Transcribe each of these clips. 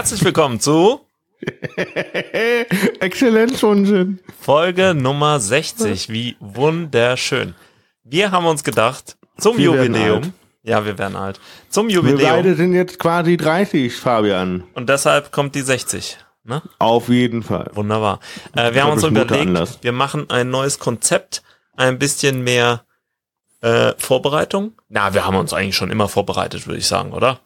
Herzlich willkommen zu Exzellenzunsinn. Folge Nummer 60. Wie wunderschön. Wir haben uns gedacht, zum Wir Jubiläum. Ja, wir werden alt. Zum Wir beide Jubiläum. sind jetzt quasi 30, Fabian. Und deshalb kommt die 60. Ne? Auf jeden Fall. Wunderbar. Äh, wir haben uns überlegt, wir machen ein neues Konzept, ein bisschen mehr äh, Vorbereitung. Na, wir haben uns eigentlich schon immer vorbereitet, würde ich sagen, oder?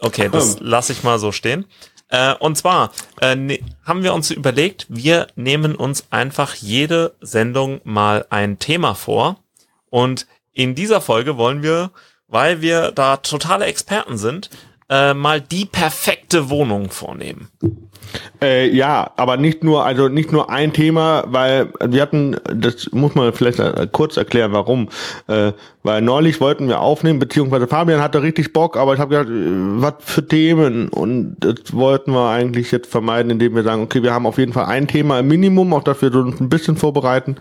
Okay, das lasse ich mal so stehen. Äh, und zwar äh, ne, haben wir uns überlegt, wir nehmen uns einfach jede Sendung mal ein Thema vor. Und in dieser Folge wollen wir, weil wir da totale Experten sind, äh, mal die perfekte Wohnung vornehmen. Äh, ja, aber nicht nur, also nicht nur ein Thema, weil wir hatten, das muss man vielleicht äh, kurz erklären, warum. Äh, weil neulich wollten wir aufnehmen, beziehungsweise Fabian hatte richtig Bock, aber ich habe gedacht, äh, was für Themen? Und das wollten wir eigentlich jetzt vermeiden, indem wir sagen, okay, wir haben auf jeden Fall ein Thema im Minimum, auf das wir uns ein bisschen vorbereiten.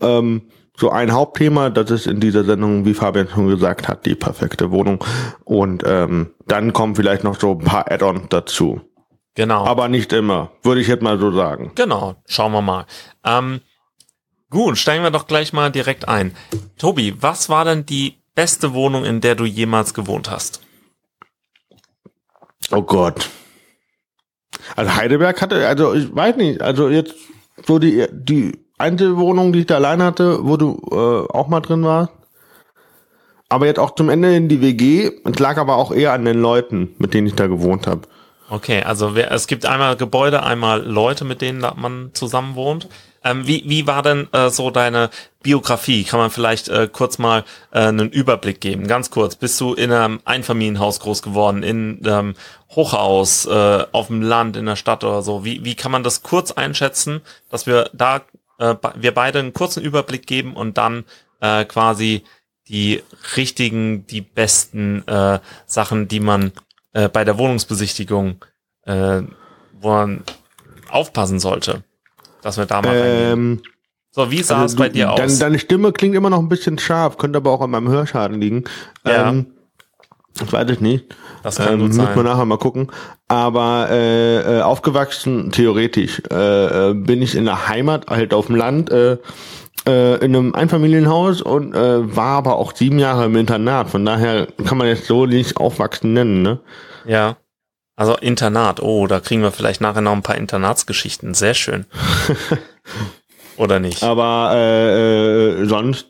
Ähm, so ein Hauptthema, das ist in dieser Sendung, wie Fabian schon gesagt hat, die perfekte Wohnung. Und ähm, dann kommen vielleicht noch so ein paar Add-ons dazu. Genau. Aber nicht immer, würde ich jetzt mal so sagen. Genau, schauen wir mal. Ähm, gut, steigen wir doch gleich mal direkt ein. Tobi, was war denn die beste Wohnung, in der du jemals gewohnt hast? Oh Gott. Also Heidelberg hatte, also ich weiß nicht, also jetzt so die, die Einzelwohnung, die ich da allein hatte, wo du äh, auch mal drin warst. Aber jetzt auch zum Ende in die WG. Es lag aber auch eher an den Leuten, mit denen ich da gewohnt habe. Okay, also wer, es gibt einmal Gebäude, einmal Leute, mit denen man zusammen wohnt. Ähm, wie, wie war denn äh, so deine Biografie? Kann man vielleicht äh, kurz mal äh, einen Überblick geben? Ganz kurz. Bist du in einem Einfamilienhaus groß geworden, in ähm, Hochhaus, äh, auf dem Land, in der Stadt oder so? Wie, wie kann man das kurz einschätzen, dass wir da äh, wir beide einen kurzen Überblick geben und dann äh, quasi die richtigen, die besten äh, Sachen, die man äh, bei der Wohnungsbesichtigung, äh, wo man aufpassen sollte, dass wir da mal. Ähm, So, wie sah es also bei du- dir aus? Deine Stimme klingt immer noch ein bisschen scharf, könnte aber auch an meinem Hörschaden liegen. Ja. Ähm, das weiß ich nicht. Das kann ähm, gut Müssen wir sein. nachher mal gucken. Aber äh, äh, aufgewachsen, theoretisch, äh, äh, bin ich in der Heimat, halt auf dem Land, äh, äh, in einem Einfamilienhaus und äh, war aber auch sieben Jahre im Internat. Von daher kann man jetzt so nicht aufwachsen nennen, ne? Ja. Also Internat, oh, da kriegen wir vielleicht nachher noch ein paar Internatsgeschichten. Sehr schön. Oder nicht? Aber äh, äh, sonst,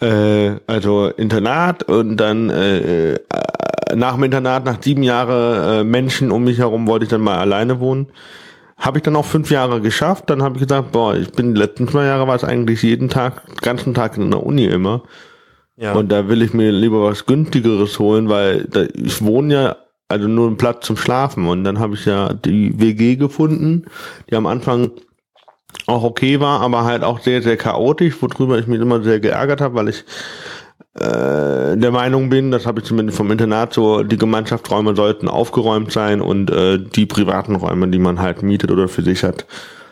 äh, also Internat und dann äh, äh, nach dem Internat, nach sieben Jahren äh, Menschen um mich herum, wollte ich dann mal alleine wohnen. Habe ich dann auch fünf Jahre geschafft. Dann habe ich gesagt, boah, ich bin die letzten zwei Jahre war es eigentlich jeden Tag, den ganzen Tag in der Uni immer. Ja. Und da will ich mir lieber was günstigeres holen, weil da, ich wohne ja also nur einen Platz zum Schlafen. Und dann habe ich ja die WG gefunden, die am Anfang auch okay war, aber halt auch sehr, sehr chaotisch, worüber ich mich immer sehr geärgert habe, weil ich äh, der Meinung bin, das habe ich zumindest vom Internat so, die Gemeinschaftsräume sollten aufgeräumt sein und äh, die privaten Räume, die man halt mietet oder für sich hat,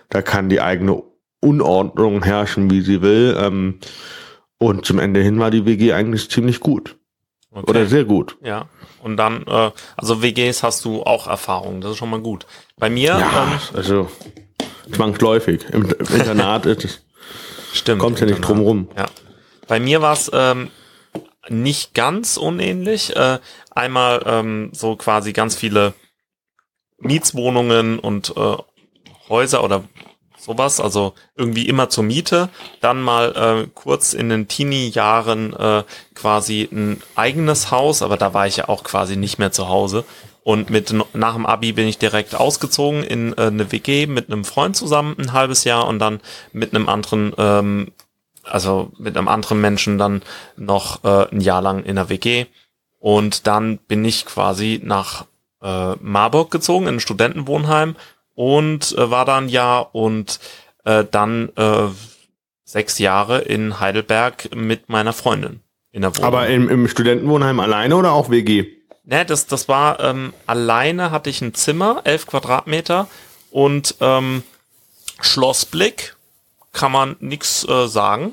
da kann die eigene Unordnung herrschen, wie sie will. Ähm, und zum Ende hin war die WG eigentlich ziemlich gut. okay. Oder sehr gut. Ja. Und dann, äh, also WGs hast du auch Erfahrung, das ist schon mal gut. Bei mir, ähm, also zwangsläufig. Im, im Internat ist es, stimmt. kommt ja nicht drum rum. Ja. Bei mir war es ähm, nicht ganz unähnlich. Äh, einmal ähm, so quasi ganz viele Mietswohnungen und äh, Häuser oder sowas, also irgendwie immer zur Miete. Dann mal äh, kurz in den Teenie-Jahren äh, quasi ein eigenes Haus, aber da war ich ja auch quasi nicht mehr zu Hause. Und mit nach dem Abi bin ich direkt ausgezogen in äh, eine WG mit einem Freund zusammen ein halbes Jahr und dann mit einem anderen ähm, also mit einem anderen Menschen dann noch äh, ein Jahr lang in der WG. Und dann bin ich quasi nach äh, Marburg gezogen, in ein Studentenwohnheim und äh, war da ein Jahr und äh, dann äh, sechs Jahre in Heidelberg mit meiner Freundin in der Wohnung. Aber im, im Studentenwohnheim alleine oder auch WG? Ne, das, das war ähm, alleine hatte ich ein Zimmer, elf Quadratmeter und ähm, Schlossblick, kann man nix äh, sagen.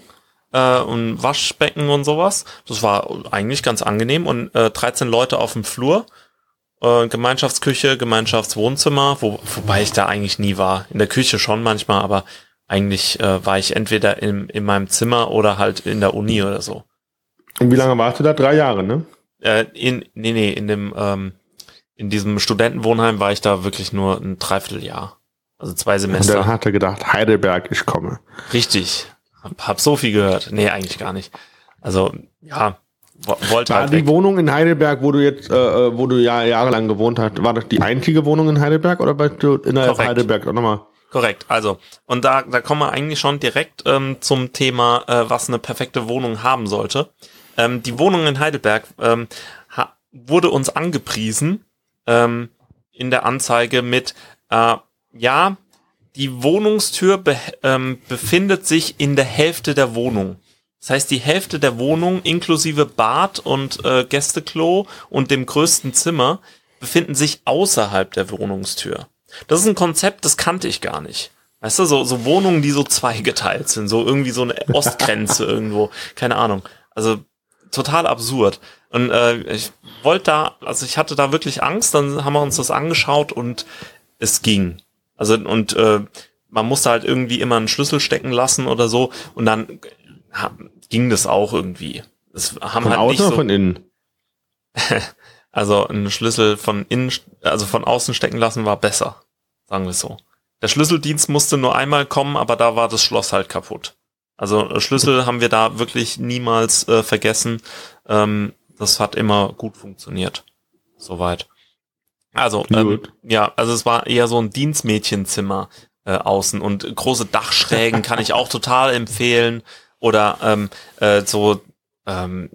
Äh, und Waschbecken und sowas. Das war eigentlich ganz angenehm und äh, 13 Leute auf dem Flur. äh, Gemeinschaftsküche, Gemeinschaftswohnzimmer, wo, wobei ich da eigentlich nie war. In der Küche schon manchmal, aber eigentlich äh, war ich entweder in, in meinem Zimmer oder halt in der Uni oder so. Und wie lange warst du da? Drei Jahre, ne? Äh, in, nee, nee, in dem, ähm, in diesem Studentenwohnheim war ich da wirklich nur ein Dreivierteljahr. Also zwei Semester. Und dann hat er gedacht, Heidelberg, ich komme. Richtig. Hab, hab so viel gehört. Nee, eigentlich gar nicht. Also, ja, wollte war halt die. Wohnung in Heidelberg, wo du jetzt, äh, äh, wo du ja jahrelang gewohnt hast, war das die einzige Wohnung in Heidelberg oder warst du innerhalb Korrekt. Heidelberg auch nochmal? Korrekt, also, und da, da kommen wir eigentlich schon direkt ähm, zum Thema, äh, was eine perfekte Wohnung haben sollte. Ähm, die Wohnung in Heidelberg ähm, wurde uns angepriesen ähm, in der Anzeige mit, äh, ja, die Wohnungstür be ähm, befindet sich in der Hälfte der Wohnung. Das heißt, die Hälfte der Wohnung inklusive Bad und äh, Gästeklo und dem größten Zimmer befinden sich außerhalb der Wohnungstür. Das ist ein Konzept, das kannte ich gar nicht. Weißt du, so, so Wohnungen, die so zweigeteilt sind, so irgendwie so eine Ostgrenze irgendwo, keine Ahnung. Also total absurd. Und äh, ich wollte da, also ich hatte da wirklich Angst, dann haben wir uns das angeschaut und es ging. Also und äh, man musste halt irgendwie immer einen Schlüssel stecken lassen oder so und dann ha, ging das auch irgendwie. Es haben Von halt außen nicht oder so, von innen? also einen Schlüssel von innen, also von außen stecken lassen war besser, sagen wir es so. Der Schlüsseldienst musste nur einmal kommen, aber da war das Schloss halt kaputt. Also äh, Schlüssel haben wir da wirklich niemals äh, vergessen. Ähm, das hat immer gut funktioniert. Soweit. Also, ähm, ja, also es war eher so ein Dienstmädchenzimmer äh, außen und große Dachschrägen kann ich auch total empfehlen. Oder ähm, äh, so, ähm,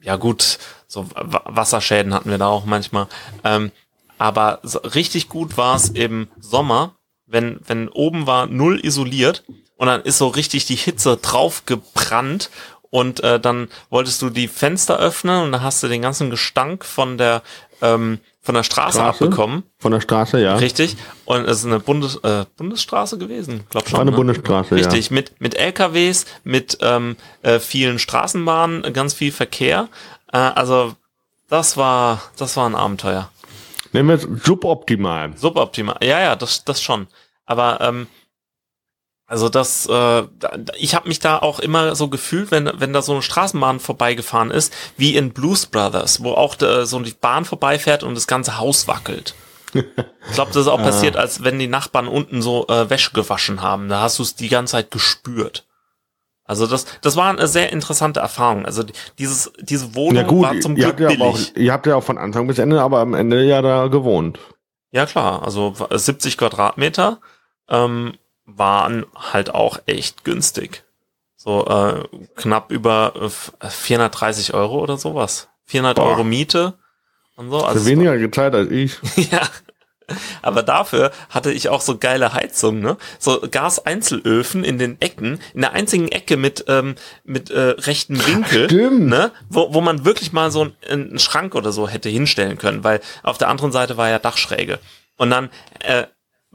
ja gut, so Wa- Wasserschäden hatten wir da auch manchmal. Ähm, aber so richtig gut war es im Sommer, wenn, wenn oben war null isoliert und dann ist so richtig die Hitze drauf gebrannt und äh, dann wolltest du die Fenster öffnen und dann hast du den ganzen Gestank von der ähm, von der Straße, Straße? abbekommen. Von der Straße, ja. Richtig. Und es ist eine Bundes, äh, Bundesstraße gewesen, glaub schon. War eine ne? Bundesstraße, Richtig, mit, mit LKWs, mit ähm, äh, vielen Straßenbahnen, ganz viel Verkehr. Äh, also das war, das war ein Abenteuer. ja. Nehmen wir es suboptimal. Suboptimal. Ja, ja, das, das schon. Aber ähm, also das, äh, ich habe mich da auch immer so gefühlt, wenn wenn da so eine Straßenbahn vorbeigefahren ist, wie in Blues Brothers, wo auch äh, so die Bahn vorbeifährt und das ganze Haus wackelt. Ich glaube, das ist auch passiert, als wenn die Nachbarn unten so äh, Wäsche gewaschen haben. Da hast du es die ganze Zeit gespürt. Also das, das war eine sehr interessante Erfahrung. Also die- dieses, diese Wohnung Ja gut, war zum Glück habt, ja auch, billig. ihr habt ja auch von Anfang bis Ende, aber am Ende ja da gewohnt. Ja klar, also 70 Quadratmeter ähm, waren halt auch echt günstig. So äh, knapp über äh, 430 Euro oder sowas. 400 Boah. Euro Miete und so. Also weniger gezahlt als ich. ja. Aber dafür hatte ich auch so geile Heizung, ne? So Gaseinzelöfen in den Ecken, in der einzigen Ecke mit ähm, mit äh, rechten Winkel, Stimmt. ne? Wo, wo man wirklich mal so einen, einen Schrank oder so hätte hinstellen können, weil auf der anderen Seite war ja Dachschräge. Und dann äh,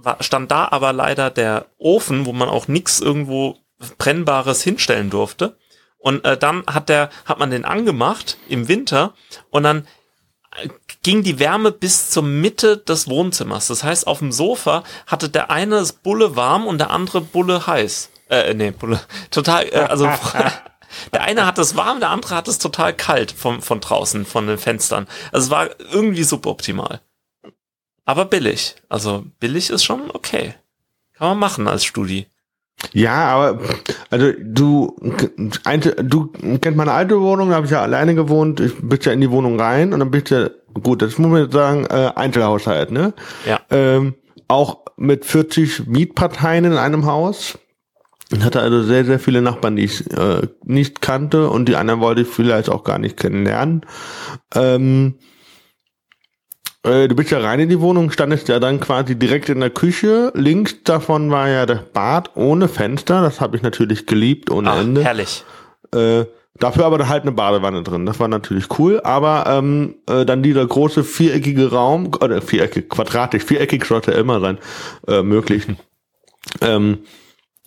war, stand da aber leider der Ofen, wo man auch nix irgendwo brennbares hinstellen durfte. Und äh, dann hat der hat man den angemacht im Winter und dann ging die Wärme bis zur Mitte des Wohnzimmers. Das heißt, auf dem Sofa hatte der eine das Bulle warm und der andere Bulle heiß. Äh, nee, Bulle. Total, äh, also der eine hat es warm, der andere hat es total kalt von, von draußen, von den Fenstern. Also es war irgendwie suboptimal. Aber billig. Also billig ist schon okay. Kann man machen als Studi. Ja, aber also du, du kennst meine alte Wohnung, da habe ich ja alleine gewohnt, ich bin ja in die Wohnung rein und dann bist ja, gut, das muss man jetzt sagen, äh, Einzelhaushalt, ne? Ja. Ähm, auch mit 40 Mietparteien in einem Haus. Ich hatte also sehr, sehr viele Nachbarn, die ich äh, nicht kannte und die anderen wollte ich vielleicht auch gar nicht kennenlernen. Ähm, äh, du bist ja rein in die Wohnung, standest ja dann quasi direkt in der Küche. Links davon war ja das Bad ohne Fenster. Das habe ich natürlich geliebt ohne Ach, Ende. herrlich. Äh, dafür aber halt eine Badewanne drin. Das war natürlich cool. Aber ähm, äh, dann dieser große viereckige Raum, oder viereckig, quadratisch, viereckig sollte er immer sein, äh, möglich. Ähm,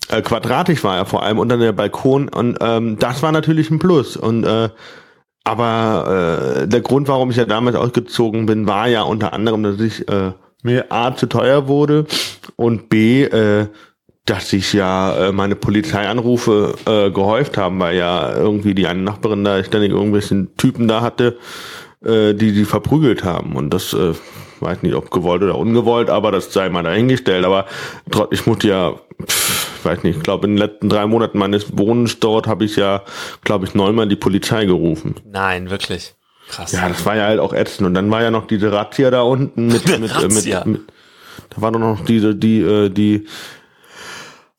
äh, quadratisch war er vor allem und dann der Balkon und ähm, das war natürlich ein Plus und äh, aber äh, der Grund, warum ich ja damals ausgezogen bin, war ja unter anderem, dass ich äh, mir A zu teuer wurde und B, äh, dass sich ja äh, meine Polizeianrufe äh, gehäuft haben, weil ja irgendwie die eine Nachbarin da ständig irgendwelchen Typen da hatte, äh, die die verprügelt haben. Und das äh, weiß nicht, ob gewollt oder ungewollt, aber das sei mal dahingestellt. Aber ich musste ja, pff, weiß nicht, ich glaube in den letzten drei Monaten meines Wohnens dort habe ich ja, glaube ich, neunmal die Polizei gerufen. Nein, wirklich. Krass. Ja, das war ja halt auch ätzend. Und dann war ja noch diese Razzia da unten mit, mit, äh, mit, mit, da war doch noch diese, die, äh, die,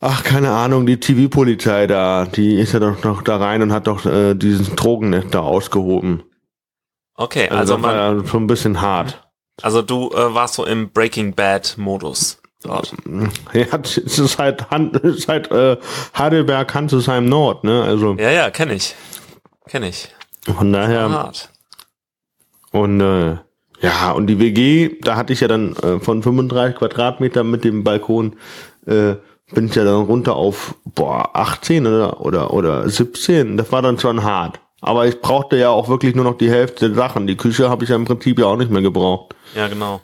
ach, keine Ahnung, die TV-Polizei da, die ist ja doch noch da rein und hat doch äh, diesen Drogennetz da ausgehoben. Okay, also, also man, war ja schon ein bisschen hart. Also du äh, warst so im Breaking Bad Modus. Ja, es ist halt, Hand, es ist halt äh, Heidelberg, Hansesheim Nord, ne? Also. Ja, ja, kenne ich. Kenne ich. Von daher. Hart. Und äh, ja, und die WG, da hatte ich ja dann äh, von 35 Quadratmeter mit dem Balkon, äh, bin ich ja dann runter auf boah, 18 oder, oder, oder 17. Das war dann schon hart. Aber ich brauchte ja auch wirklich nur noch die Hälfte der Sachen. Die Küche habe ich ja im Prinzip ja auch nicht mehr gebraucht. Ja, genau.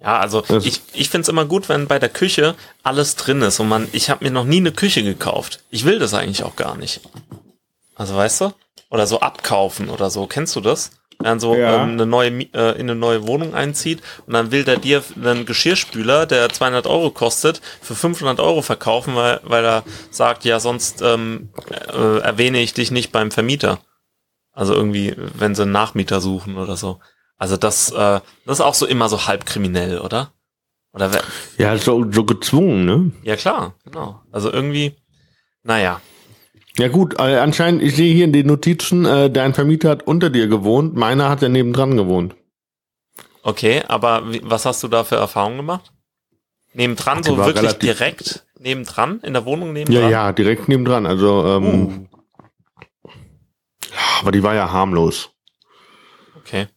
Ja, also ich, ich find's immer gut, wenn bei der Küche alles drin ist und man, ich habe mir noch nie eine Küche gekauft. Ich will das eigentlich auch gar nicht. Also weißt du? Oder so abkaufen oder so. Kennst du das? dann so ja. ähm, eine neue äh, in eine neue Wohnung einzieht und dann will der dir einen Geschirrspüler, der 200 Euro kostet, für 500 Euro verkaufen, weil, weil er sagt, ja sonst ähm, äh, erwähne ich dich nicht beim Vermieter. Also irgendwie, wenn sie einen Nachmieter suchen oder so. Also das, äh, das ist auch so immer so halb kriminell, oder? Oder wer? Ja, so, so gezwungen, ne? Ja klar, genau. Also irgendwie, naja. Ja gut, äh, anscheinend, ich sehe hier in den Notizen, äh, dein Vermieter hat unter dir gewohnt, meiner hat ja nebendran gewohnt. Okay, aber wie, was hast du da für Erfahrungen gemacht? Nebendran, so wirklich direkt nebendran, in der Wohnung nebendran? Ja, ja, direkt nebendran, also ähm, uh. aber die war ja harmlos. Okay.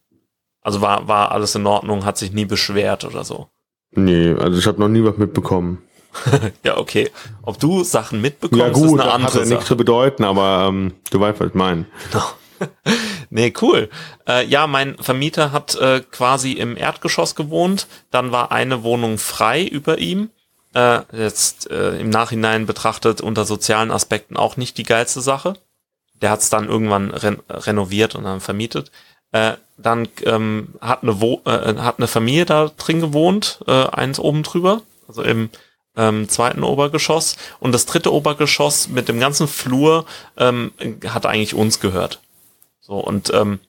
Also war, war alles in Ordnung, hat sich nie beschwert oder so? Nee, also ich habe noch nie was mitbekommen. ja, okay. Ob du Sachen mitbekommst, ja, gut, ist eine andere hat ja nichts zu bedeuten, aber ähm, du weißt, was ich meine. Genau. nee, cool. Äh, ja, mein Vermieter hat äh, quasi im Erdgeschoss gewohnt. Dann war eine Wohnung frei über ihm. Äh, jetzt äh, im Nachhinein betrachtet unter sozialen Aspekten auch nicht die geilste Sache. Der hat es dann irgendwann ren renoviert und dann vermietet. Äh, dann ähm, hat, eine Wo äh, hat eine Familie da drin gewohnt, äh, eins oben drüber, also im ähm, zweiten Obergeschoss. Und das dritte Obergeschoss mit dem ganzen Flur ähm, hat eigentlich uns gehört. So und ähm,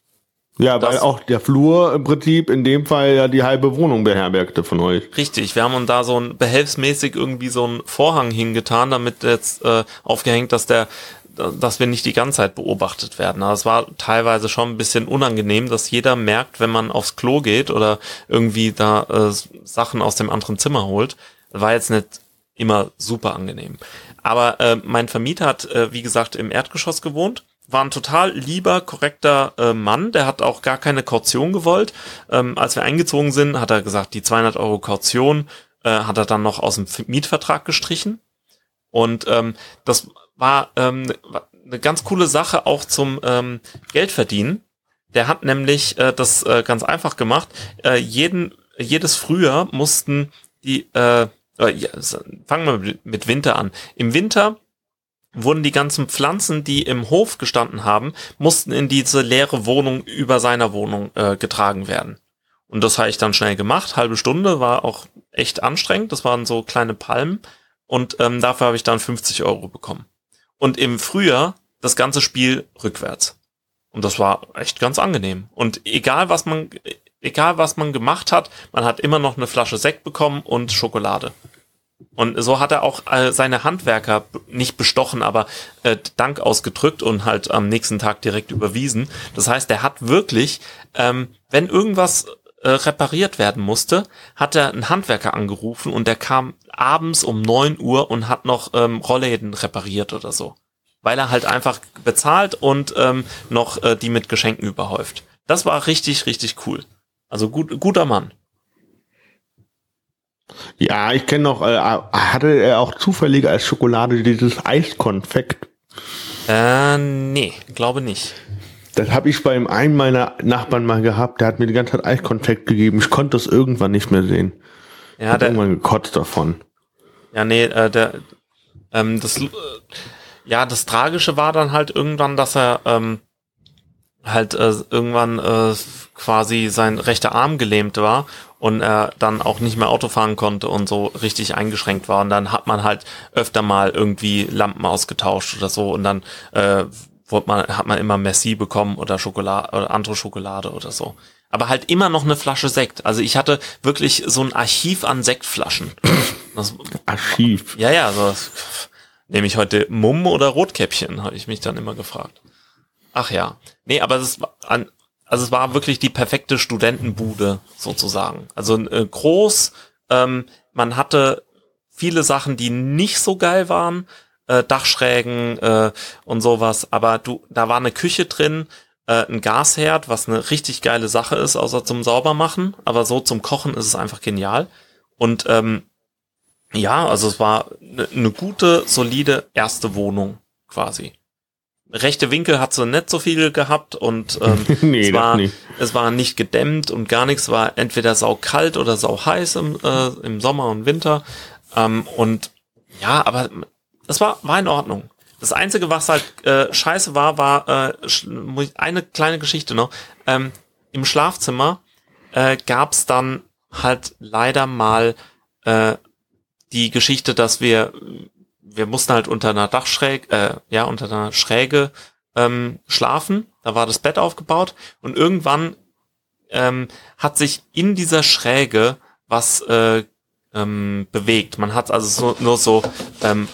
ja, weil auch der Flur im Prinzip in dem Fall ja die halbe Wohnung beherbergte von euch. Richtig, wir haben uns da so ein behelfsmäßig irgendwie so ein Vorhang hingetan, damit jetzt äh, aufgehängt, dass der dass wir nicht die ganze Zeit beobachtet werden. Aber es war teilweise schon ein bisschen unangenehm, dass jeder merkt, wenn man aufs Klo geht oder irgendwie da äh, Sachen aus dem anderen Zimmer holt, war jetzt nicht immer super angenehm. Aber äh, mein Vermieter hat, äh, wie gesagt, im Erdgeschoss gewohnt. War ein total lieber, korrekter äh, Mann. Der hat auch gar keine Kaution gewollt. Ähm, als wir eingezogen sind, hat er gesagt, die 200 Euro Kaution äh, hat er dann noch aus dem Mietvertrag gestrichen. Und ähm, das war ähm, eine ganz coole Sache auch zum ähm, Geldverdienen. Der hat nämlich äh, das äh, ganz einfach gemacht. Äh, jeden, jedes Frühjahr mussten die äh, äh, fangen wir mit Winter an. Im Winter wurden die ganzen Pflanzen, die im Hof gestanden haben, mussten in diese leere Wohnung über seiner Wohnung äh, getragen werden. Und das habe ich dann schnell gemacht. Halbe Stunde war auch echt anstrengend. Das waren so kleine Palmen. Und ähm, dafür habe ich dann 50 Euro bekommen. Und im Frühjahr das ganze Spiel rückwärts. Und das war echt ganz angenehm. Und egal was man, egal was man gemacht hat, man hat immer noch eine Flasche Sekt bekommen und Schokolade. Und so hat er auch äh, seine Handwerker nicht bestochen, aber äh, Dank ausgedrückt und halt am nächsten Tag direkt überwiesen. Das heißt, er hat wirklich, ähm, wenn irgendwas repariert werden musste, hat er einen Handwerker angerufen und der kam abends um neun Uhr und hat noch ähm, Rollläden repariert oder so. Weil er halt einfach bezahlt und ähm, noch äh, die mit Geschenken überhäuft. Das war richtig, richtig cool. Also gut, guter Mann. Ja, ich kenne noch, äh, hatte er auch zufällig als Schokolade dieses Eiskonfekt? Äh, nee, glaube nicht. Das habe ich bei einem meiner Nachbarn mal gehabt. Der hat mir die ganze Zeit Eiskonfekt gegeben. Ich konnte das irgendwann nicht mehr sehen. Ja, Ja, der, irgendwann gekotzt davon. ja nee, äh, der, ähm, das, äh, ja, das Tragische war dann halt irgendwann, dass er ähm, halt äh, irgendwann äh, quasi sein rechter Arm gelähmt war und er dann auch nicht mehr Auto fahren konnte und so richtig eingeschränkt war. Und dann hat man halt öfter mal irgendwie Lampen ausgetauscht oder so und dann äh, wurde man, hat man immer Merci bekommen oder Schokolade oder andere Schokolade oder so. Aber halt immer noch eine Flasche Sekt. Also ich hatte wirklich so ein Archiv an Sektflaschen. Das, Archiv. ja, ja, so nehme ich heute Mumm oder Rotkäppchen, habe ich mich dann immer gefragt. Ach ja. Nee, aber es war an, also es war wirklich die perfekte Studentenbude sozusagen. Also äh, groß, ähm, man hatte viele Sachen, die nicht so geil waren, äh, Dachschrägen äh, und sowas, aber du, da war eine Küche drin, äh, ein Gasherd, was eine richtig geile Sache ist, außer zum Saubermachen, aber so zum Kochen ist es einfach genial. Und ähm, ja, also es war eine ne gute, solide erste Wohnung quasi. Rechte Winkel hat sie nicht so viel gehabt und ähm, Nee, es, war, nicht. es war nicht gedämmt und gar nichts, war entweder sau kalt oder sau heiß im, äh, im Sommer und Winter. Ähm, und ja, aber es war, war in Ordnung. Das Einzige, was halt äh, scheiße war, war äh, eine kleine Geschichte noch. Ähm, Im Schlafzimmer äh, gab's dann halt leider mal äh, die Geschichte, dass wir wir mussten halt unter einer Dachschräge, äh, ja, unter einer Schräge ähm, schlafen. Da war das Bett aufgebaut und irgendwann ähm, hat sich in dieser Schräge was äh, ähm, bewegt. Man hat also so, nur so ähm,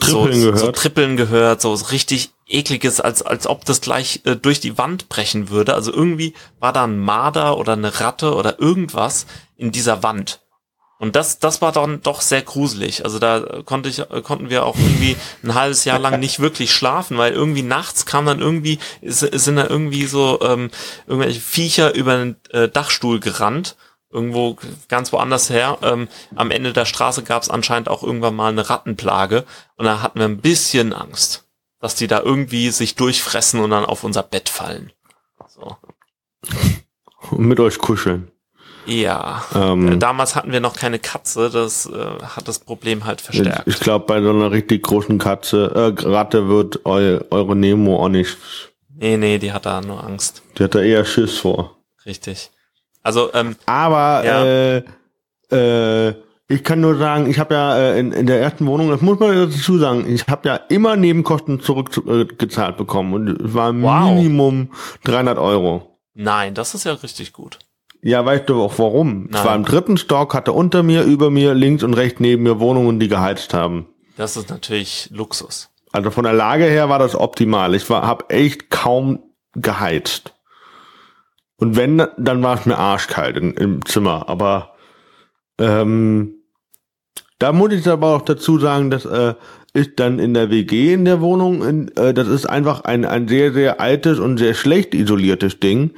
Trippeln so, gehört. so Trippeln gehört, so richtig ekliges, als als ob das gleich äh, durch die Wand brechen würde. Also irgendwie war da ein Marder oder eine Ratte oder irgendwas in dieser Wand. Und das, das war dann doch sehr gruselig. Also da konnte ich, konnten wir auch irgendwie ein halbes Jahr lang nicht wirklich schlafen, weil irgendwie nachts kam dann irgendwie, ist- sind da irgendwie so ähm, irgendwelche Viecher über den äh, Dachstuhl gerannt. Irgendwo ganz woanders her. Ähm, am Ende der Straße gab es anscheinend auch irgendwann mal eine Rattenplage. Und da hatten wir ein bisschen Angst, dass die da irgendwie sich durchfressen und dann auf unser Bett fallen. So. Und mit euch kuscheln. Ja. Ähm, Äh, Damals hatten wir noch keine Katze, das äh, hat das Problem halt verstärkt. ich glaube, bei so einer richtig großen Katze, äh, Ratte wird eu, eure Nemo auch nicht. Nee, nee, die hat da nur Angst. Die hat da eher Schiss vor. Richtig. Also, ähm, Aber Ja. äh, äh, ich kann nur sagen, ich habe ja äh, in, in der ersten Wohnung, das muss man dazu sagen, ich habe ja immer Nebenkosten zurückgezahlt äh, bekommen und es war Wow. Minimum 300 Euro. nein, das ist ja richtig gut. Ja, weißt du auch warum? Nein. war im dritten Stock, hatte unter mir, über mir, links und rechts neben mir Wohnungen, die geheizt haben. Das ist natürlich Luxus. Also von der Lage her war das optimal. Ich war, habe echt kaum geheizt. Und wenn, dann war es mir arschkalt in, im Zimmer. Aber ähm, da muss ich aber auch dazu sagen, dass äh, ist dann in der WG in der Wohnung, in, äh, das ist einfach ein, ein sehr, sehr altes und sehr schlecht isoliertes Ding.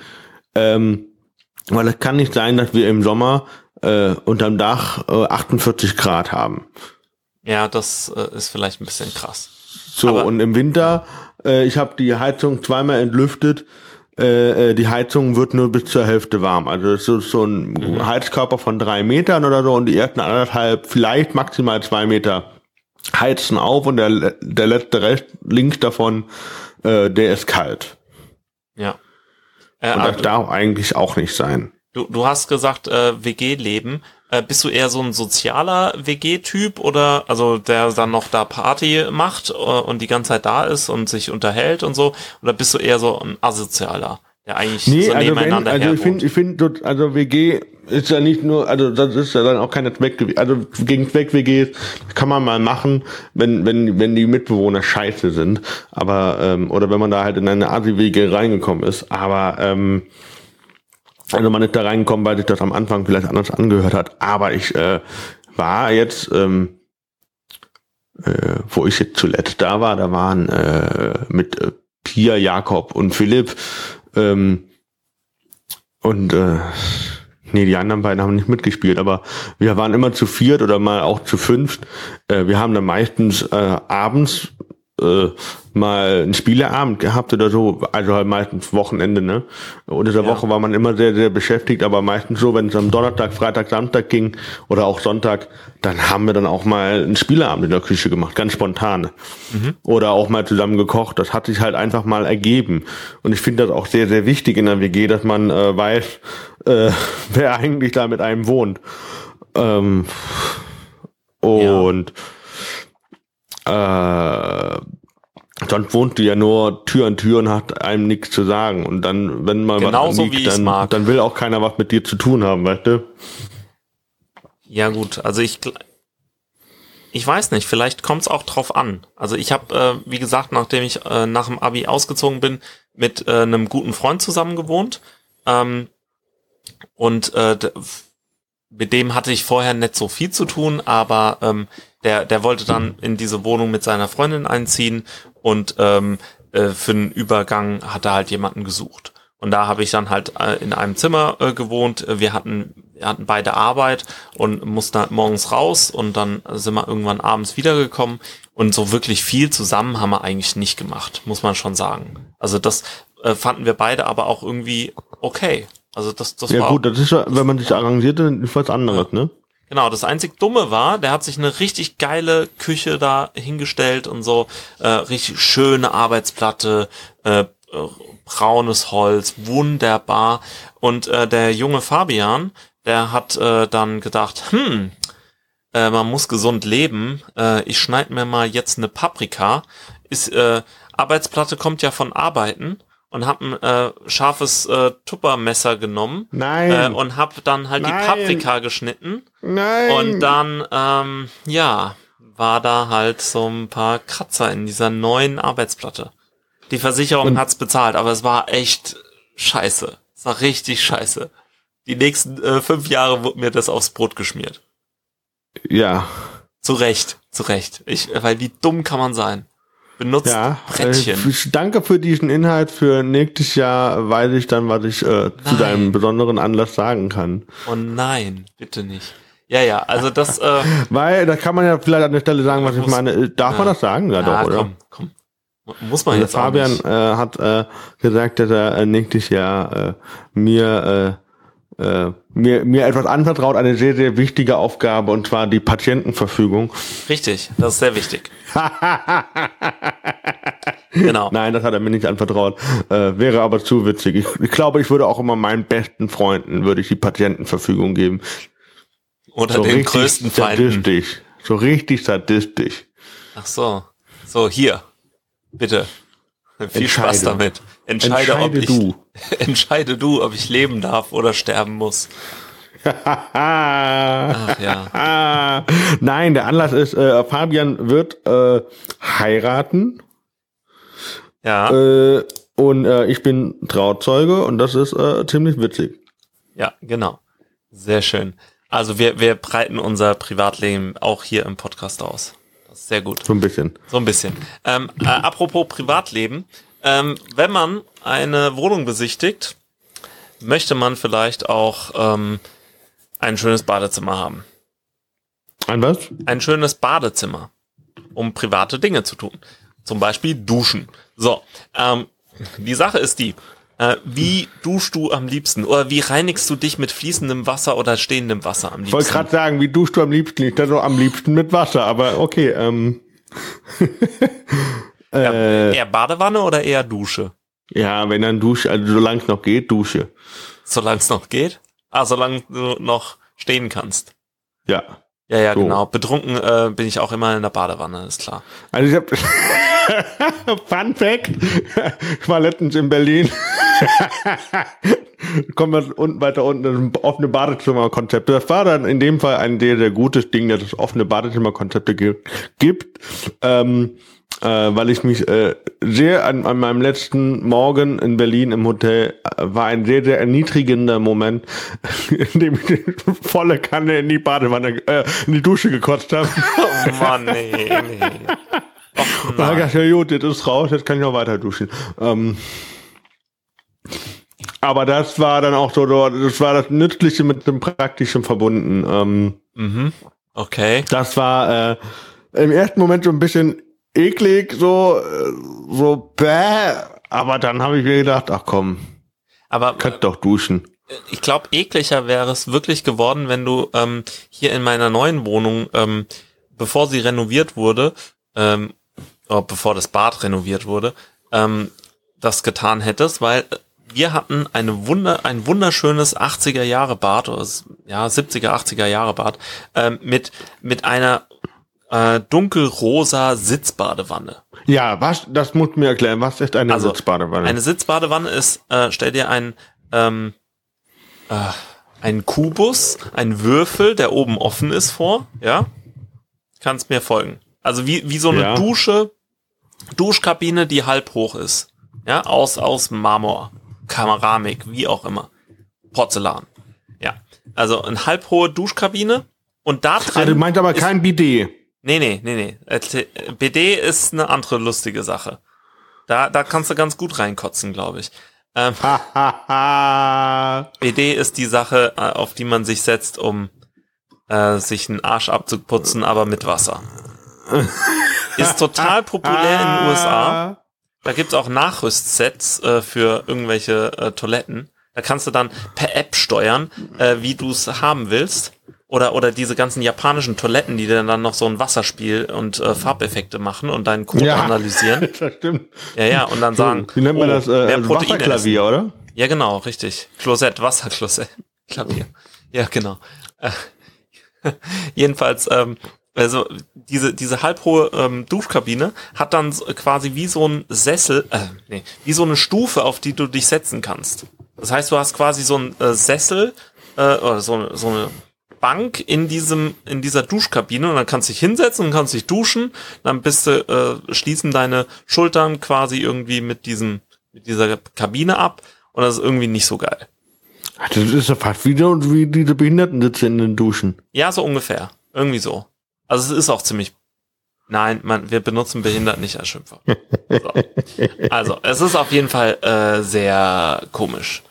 Ähm, weil es kann nicht sein, dass wir im Sommer äh, unterm Dach äh, 48 Grad haben. Ja, das äh, ist vielleicht ein bisschen krass. So, Aber- und im Winter, äh, ich habe die Heizung zweimal entlüftet. Äh, äh, die Heizung wird nur bis zur Hälfte warm. Also es ist so ein Mhm. Heizkörper von drei Metern oder so und die ersten anderthalb, vielleicht maximal zwei Meter heizen auf und der, der letzte Rest links davon, äh, der ist kalt. Ja. Äh, Und das darf eigentlich auch nicht sein. du, du hast gesagt, äh, WG-Leben. Äh, bist du eher so ein sozialer WG-Typ oder also der dann noch da Party macht äh, und die ganze Zeit da ist und sich unterhält und so? Oder bist du eher so ein asozialer, der eigentlich Nee, so also, wenn, nebeneinander also ich finde, ich finde, also WG ist ja nicht nur, also das ist ja dann auch keine Zweck, also gegen Zweck WG kann man mal machen, wenn wenn wenn die Mitbewohner scheiße sind, aber ähm, oder wenn man da halt in eine Asi WG reingekommen ist, aber ähm, also man ist da reingekommen, weil sich das am Anfang vielleicht anders angehört hat, aber ich äh, war jetzt ähm, äh, wo ich jetzt zuletzt da war, da waren äh, mit äh, Pia, Jakob und Philipp ähm, und äh, nee, die anderen beiden haben nicht mitgespielt, aber wir waren immer zu viert oder mal auch zu fünft. Äh, wir haben dann meistens äh, abends äh, mal einen Spieleabend gehabt oder so, also halt meistens Wochenende, ne? Unter der Ja. Woche war man immer sehr, sehr beschäftigt, aber meistens so, wenn es am Donnerstag, Freitag, Samstag ging oder auch Sonntag, dann haben wir dann auch mal einen Spieleabend in der Küche gemacht, ganz spontan. Oder auch mal zusammen gekocht. Das hat sich halt einfach mal ergeben. Und ich finde das auch sehr, sehr wichtig in der WG, dass man äh, weiß, äh, wer eigentlich da mit einem wohnt. Ähm, und äh, sonst wohnt die ja nur Tür an Tür und hat einem nichts zu sagen. Und dann, wenn mal Genauso, was ich's dann, dann will auch keiner was mit dir zu tun haben, weißt du? Ja gut, also ich ich weiß nicht, vielleicht kommt es auch drauf an. Also ich habe, äh, wie gesagt, nachdem ich äh, nach dem Abi ausgezogen bin, mit äh, einem guten Freund zusammen gewohnt. Ähm, und äh, mit dem hatte ich vorher nicht so viel zu tun, aber ähm, der, der wollte dann in diese Wohnung mit seiner Freundin einziehen und ähm, äh, für den Übergang hat er halt jemanden gesucht. Und da habe ich dann halt äh, in einem Zimmer äh, gewohnt. Wir hatten, wir hatten beide Arbeit und mussten halt morgens raus und dann sind wir irgendwann abends wiedergekommen. Und so wirklich viel zusammen haben wir eigentlich nicht gemacht, muss man schon sagen. Also das äh, fanden wir beide aber auch irgendwie okay. Also das, das Ja war gut, das ist ja, wenn man sich arrangiert, dann ist was anderes, ne? Genau, das einzig Dumme war, der hat sich eine richtig geile Küche da hingestellt und so, äh, richtig schöne Arbeitsplatte, äh, braunes Holz, wunderbar. Und äh, der junge Fabian, der hat äh, dann gedacht, hm, äh, man muss gesund leben, äh, ich schneid mir mal jetzt eine Paprika. Ist, äh, Arbeitsplatte kommt ja von Arbeiten und hab ein äh, scharfes äh, Tuppermesser genommen Nein. äh, und hab dann halt Nein. die Paprika geschnitten Nein. und dann, ähm, ja, war da halt so ein paar Kratzer in dieser neuen Arbeitsplatte. Die Versicherung Und- hat's bezahlt, aber es war echt scheiße. Es war richtig scheiße. Die nächsten äh, fünf Jahre wurde mir das aufs Brot geschmiert. ja. Zu Recht, zu Recht. Ich, weil wie dumm kann man sein? Benutzt Ja, Brettchen. Äh, danke für diesen Inhalt. Für nächstes Jahr weiß ich dann, was ich äh, zu deinem besonderen Anlass sagen kann. oh nein, bitte nicht. Ja, ja, also das, äh, Weil, da kann man ja vielleicht an der Stelle sagen, was ich Muss- meine. Äh, Darf man Ja. das sagen? Ja, ja, doch, oder? komm, komm. Muss man Also jetzt auch Fabian äh, hat äh, gesagt, dass er äh, nächstes Jahr äh, mir äh, äh, mir mir etwas anvertraut, eine sehr sehr wichtige Aufgabe und zwar die Patientenverfügung. Richtig, das ist sehr wichtig. genau. Nein, das hat er mir nicht anvertraut. Äh, wäre aber zu witzig. Ich, ich glaube, ich würde auch immer meinen besten Freunden würde ich die Patientenverfügung geben. Oder So den größten Feinden. sadistisch. So richtig sadistisch. Ach so. So, hier. Bitte. Viel Spaß damit. Entscheide, ob Entscheide ich, du. entscheide du, ob ich leben darf oder sterben muss. Ach ja. Nein, der Anlass ist, äh, Fabian wird äh, heiraten Ja, äh, und äh, ich bin Trauzeuge und das ist äh, ziemlich witzig. ja, genau. Sehr schön. Also wir, wir breiten unser Privatleben auch hier im Podcast aus. Sehr gut. So ein bisschen. So ein bisschen. Ähm, äh, apropos Privatleben. Ähm, wenn man eine Wohnung besichtigt, möchte man vielleicht auch ähm, ein schönes Badezimmer haben. Ein was? Ein schönes Badezimmer, um private Dinge zu tun. Zum Beispiel duschen. So, ähm, die Sache ist die, äh, wie duschst du am liebsten? Oder wie reinigst du dich mit fließendem Wasser oder stehendem Wasser am Ich wollte liebsten? gerade sagen, wie duschst du am liebsten? Ich dachte am liebsten mit Wasser, aber okay. Ähm, äh, eher Badewanne oder eher Dusche? ja, wenn dann Dusche, also solange es noch geht, Dusche. Solange es noch geht? Ah, solange du noch stehen kannst. Ja. Ja, ja, So. genau. Betrunken äh, bin ich auch immer in der Badewanne, ist klar. Also ich hab Fun Fact, ich war letztens in Berlin. Kommen wir unten weiter unten, das offene Badezimmerkonzepte. Das war dann in dem Fall ein sehr, sehr gutes Ding, dass es offene Badezimmerkonzepte gi- gibt. Ähm, äh, weil ich mich äh, sehr an, an meinem letzten Morgen in Berlin im Hotel äh, war ein sehr, sehr erniedrigender Moment, in dem ich die volle Kanne in die Badewanne, äh, in die Dusche gekotzt habe. Oh Mann, nee, nee. Och, Da nein. gedacht, ja gut, jetzt ist raus, jetzt kann ich noch weiter duschen. Ähm, aber das war dann auch so, das war das Nützliche mit dem Praktischen verbunden. Ähm, Mhm. Okay. das war äh, im ersten Moment so ein bisschen eklig, so, äh, so bäh. Aber dann habe ich mir gedacht, ach komm, Aber könnt doch duschen. ich glaube, ekliger wäre es wirklich geworden, wenn du ähm, hier in meiner neuen Wohnung, ähm, bevor sie renoviert wurde, ähm, oh, bevor das Bad renoviert wurde, ähm, das getan hättest, weil wir hatten eine Wunder, ein wunderschönes 80er Jahre Bad, oder ja, 70er, 80er Jahre Bad, ähm, mit, mit einer äh, dunkelrosa Sitzbadewanne. Ja, was, das muss mir erklären. Was ist eine Also, Sitzbadewanne? Eine Sitzbadewanne ist, äh, stell dir einen, ähm, äh, einen Kubus, einen Würfel, der oben offen ist vor, ja? Kannst mir folgen. Also wie, wie so eine Ja. Dusche, Duschkabine, die halb hoch ist. Ja, aus, aus Marmor, Keramik, wie auch immer. Porzellan. Ja. Also eine halb hohe Duschkabine und da ah, du drin. meinst aber kein Bidet. Nee, nee, nee, nee. BD ist eine andere lustige Sache. Da, da kannst du ganz gut reinkotzen, glaube ich. Ähm. BD ist die Sache, äh, auf die man sich setzt, um äh, sich einen Arsch abzuputzen, aber mit Wasser. Ist total populär in den USA. Da gibt's auch Nachrüstsets äh, für irgendwelche äh, Toiletten. Da kannst du dann per App steuern, äh, wie du's haben willst. Oder, oder diese ganzen japanischen Toiletten, die dann noch so ein Wasserspiel und äh, Farbeffekte machen und deinen Code Ja. analysieren. Das stimmt. Ja, ja, und dann sagen, Wie nennt man oh, das? Äh, mehr also Proteine Wasserklavier, oder? ja, genau, richtig. Klosett, Wasserklosett. Klavier. Ja, genau. Äh, jedenfalls, ähm, also diese, diese halbhohe ähm, Duschkabine hat dann quasi wie so ein Sessel, äh, nee, wie so eine Stufe, auf die du dich setzen kannst. Das heißt, du hast quasi so ein äh, Sessel äh, oder so, so eine Bank in diesem in dieser Duschkabine und dann kannst du dich hinsetzen und kannst dich duschen. Dann bist du äh, schließen deine Schultern quasi irgendwie mit diesem mit dieser Kabine ab und das ist irgendwie nicht so geil. Ach, Das ist ja fast wie, die- wie diese Behindertensitze in den Duschen. Ja, so ungefähr. Irgendwie so. Also es ist auch ziemlich. Nein, man, wir benutzen behindert nicht als Schimpfer. So. Also, es ist auf jeden Fall äh, sehr komisch.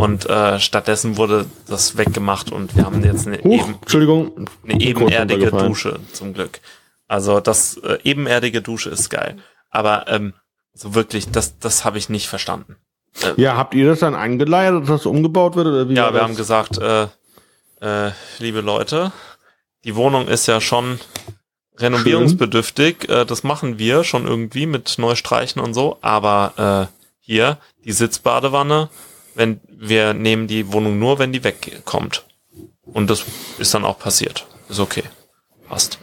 Und äh, stattdessen wurde das weggemacht und wir haben jetzt eine, Huch, eben, Entschuldigung. eine ebenerdige. Dusche, zum Glück. Also das äh, ebenerdige Dusche ist geil. Aber ähm, so wirklich, das, das habe ich nicht verstanden. Ja, habt ihr das dann eingeleiert, dass das umgebaut wird? Oder wie Ja, wir das? haben gesagt, äh, äh, liebe Leute, die Wohnung ist ja schon renovierungsbedürftig. Äh, das machen wir schon irgendwie mit Neustreichen und so. Aber äh, hier die Sitzbadewanne, wenn wir nehmen die Wohnung nur, wenn die wegkommt. Und das ist dann auch passiert. Ist okay. Passt.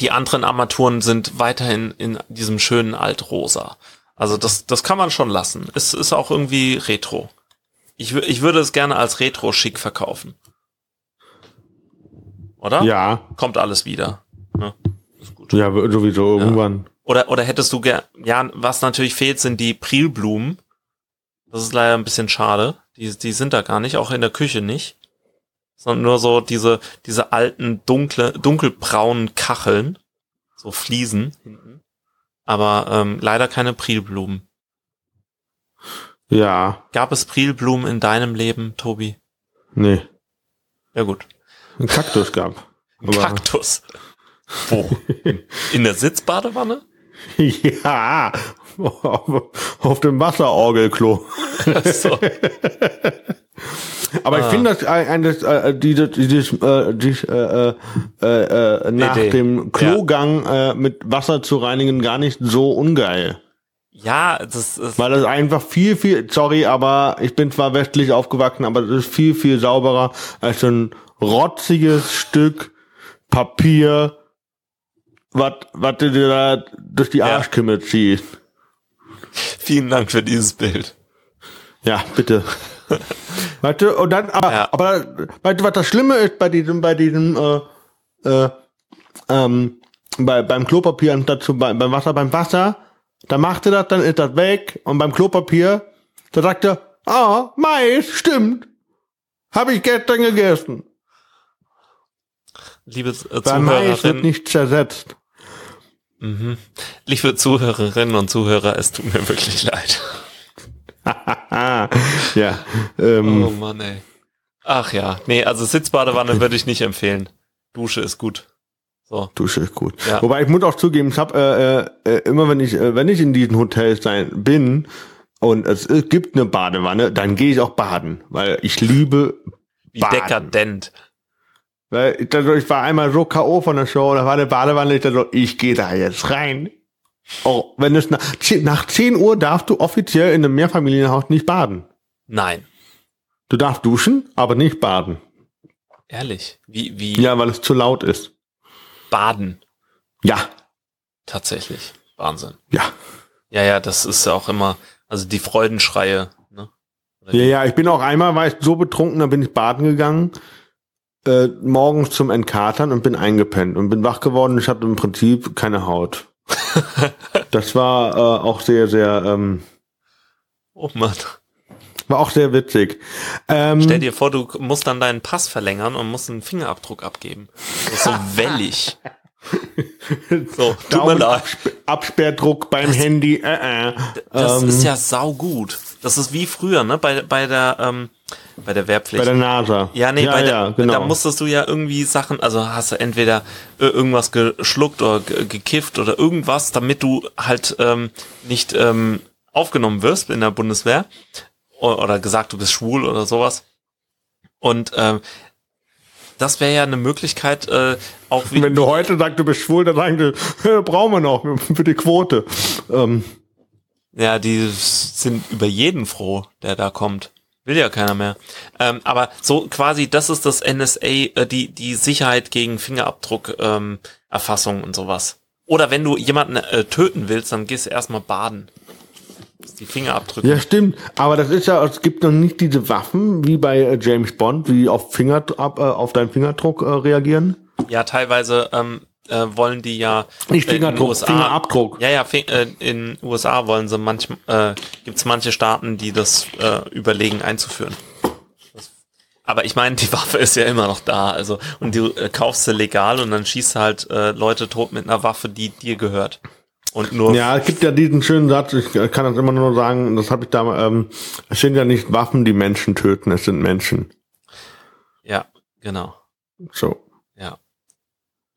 Die anderen Armaturen sind weiterhin in diesem schönen Altrosa. Also das, das kann man schon lassen. Es ist auch irgendwie retro. Ich, ich würde es gerne als retro-schick verkaufen. Oder? Ja, Kommt alles wieder. Ne? Ist gut. ja, sowieso irgendwann. Oder, oder hättest du gern, ja, was natürlich fehlt, sind die Prilblumen. Das ist leider ein bisschen schade. Die, die sind da gar nicht, auch in der Küche nicht. Sondern nur so diese, diese alten, dunkle, dunkelbraunen Kacheln. So Fliesen hinten. Aber ähm, leider keine Prilblumen. Ja, Gab es Prilblumen in deinem Leben, Tobi? nee. Ja gut. Ein Kaktus gab. Aber- Kaktus. Wo? In der Sitzbadewanne? Ja, auf, auf dem Wasserorgelklo. So. Aber ich Ah. finde das das, äh, dieses, dieses, äh, dieses äh, äh, äh, nach Idee. dem Klogang äh, mit Wasser zu reinigen gar nicht so ungeil. Ja, das ist. Weil das einfach viel, viel, sorry, aber ich bin zwar westlich aufgewachsen, aber das ist viel, viel sauberer als so ein rotziges Stück Papier, was was du dir da durch die Ja. Arschkimme ziehst. Vielen Dank für dieses Bild. Ja, bitte. du, und dann, aber, Ja. aber, du, was das Schlimme ist bei diesem, bei diesem, äh, äh, ähm, bei, beim Klopapier anstatt zu, bei, beim Wasser, beim Wasser, da macht er das, dann ist das weg, und beim Klopapier, da sagt er, ah, Mais, stimmt. Habe ich gestern gegessen. Liebe äh, Bei Mais wird Zuhörerinnen, nicht zersetzt. Mhm. liebe Zuhörerinnen und Zuhörer, es tut mir wirklich leid. ja, ähm, Oh Mann, ey. Ach ja, nee, also Sitzbadewanne würde ich nicht empfehlen. Dusche ist gut. So. Dusche ist gut. Ja. Wobei ich muss auch zugeben, ich habe äh, äh, immer wenn ich äh, wenn ich in diesen Hotels sein bin und es äh, gibt eine Badewanne, dann gehe ich auch baden, weil ich liebe Wie Baden. dekadent. Weil ich, also ich war einmal so K.O. von der Show, da war eine Badewanne, ich dachte so, ich gehe da jetzt rein. Oh, wenn es nach, 10 nach 10 Uhr darfst du offiziell in einem Mehrfamilienhaus nicht baden. Nein. Du darfst duschen, aber nicht baden. Ehrlich. Wie, wie Ja, weil es zu laut ist. baden. Ja, Tatsächlich. Wahnsinn. ja. Ja, ja, das ist ja auch immer, also die Freudenschreie, ne? Oder Ja, ja, ich bin auch einmal, war ich so betrunken, da bin ich baden gegangen, äh, morgens zum Entkatern und bin eingepennt und bin wach geworden. Ich hatte im Prinzip keine Haut. das war äh, auch sehr, sehr, ähm, Oh Mann. war auch sehr witzig. Ähm, Stell dir vor, du musst dann deinen Pass verlängern und musst einen Fingerabdruck abgeben. Das ist so wellig. So, tut mir leid. Absp- Absperrdruck beim Handy. Äh, äh. Das Ähm, ist ja saugut. Das ist wie früher, ne? Bei, bei der, ähm, bei der Wehrpflicht. bei der NASA. Ja, nee, ja, bei der, ja, genau. da musstest du ja irgendwie Sachen, also hast du entweder irgendwas geschluckt oder ge- gekifft oder irgendwas, damit du halt ähm, nicht ähm, aufgenommen wirst in der Bundeswehr oder gesagt, du bist schwul oder sowas. Und ähm, das wäre ja eine Möglichkeit, äh, auch wie, Wenn du heute sagst, du bist schwul, dann sagen die, "Hä, brauchen wir noch für die Quote. Ähm, Ja, die sind über jeden froh, der da kommt. Will ja keiner mehr. Ähm, aber so quasi, das ist das NSA, äh, die, die Sicherheit gegen Fingerabdruck, ähm, und sowas. Oder wenn du jemanden äh, töten willst, dann gehst du erstmal baden. Die Fingerabdrücke. ja, stimmt. Aber das ist ja, es gibt noch nicht diese Waffen wie bei äh, James Bond, die auf Finger, äh, auf deinen Fingerdruck äh, reagieren. Ja, teilweise ähm, äh, wollen die ja Nicht Fingerdruck, USA, Fingerabdruck. Ja, ja, äh, in USA wollen sie manchmal, äh, gibt's manche Staaten, die das äh, überlegen einzuführen. Das, aber ich meine, die Waffe ist ja immer noch da, also und du äh, kaufst sie legal und dann schießt halt äh, Leute tot mit einer Waffe, die dir gehört. Und nur Ja, es gibt ja diesen schönen Satz, ich kann das immer nur sagen, das habe ich da, ähm, es sind ja nicht Waffen, die Menschen töten, es sind Menschen. ja, genau. So.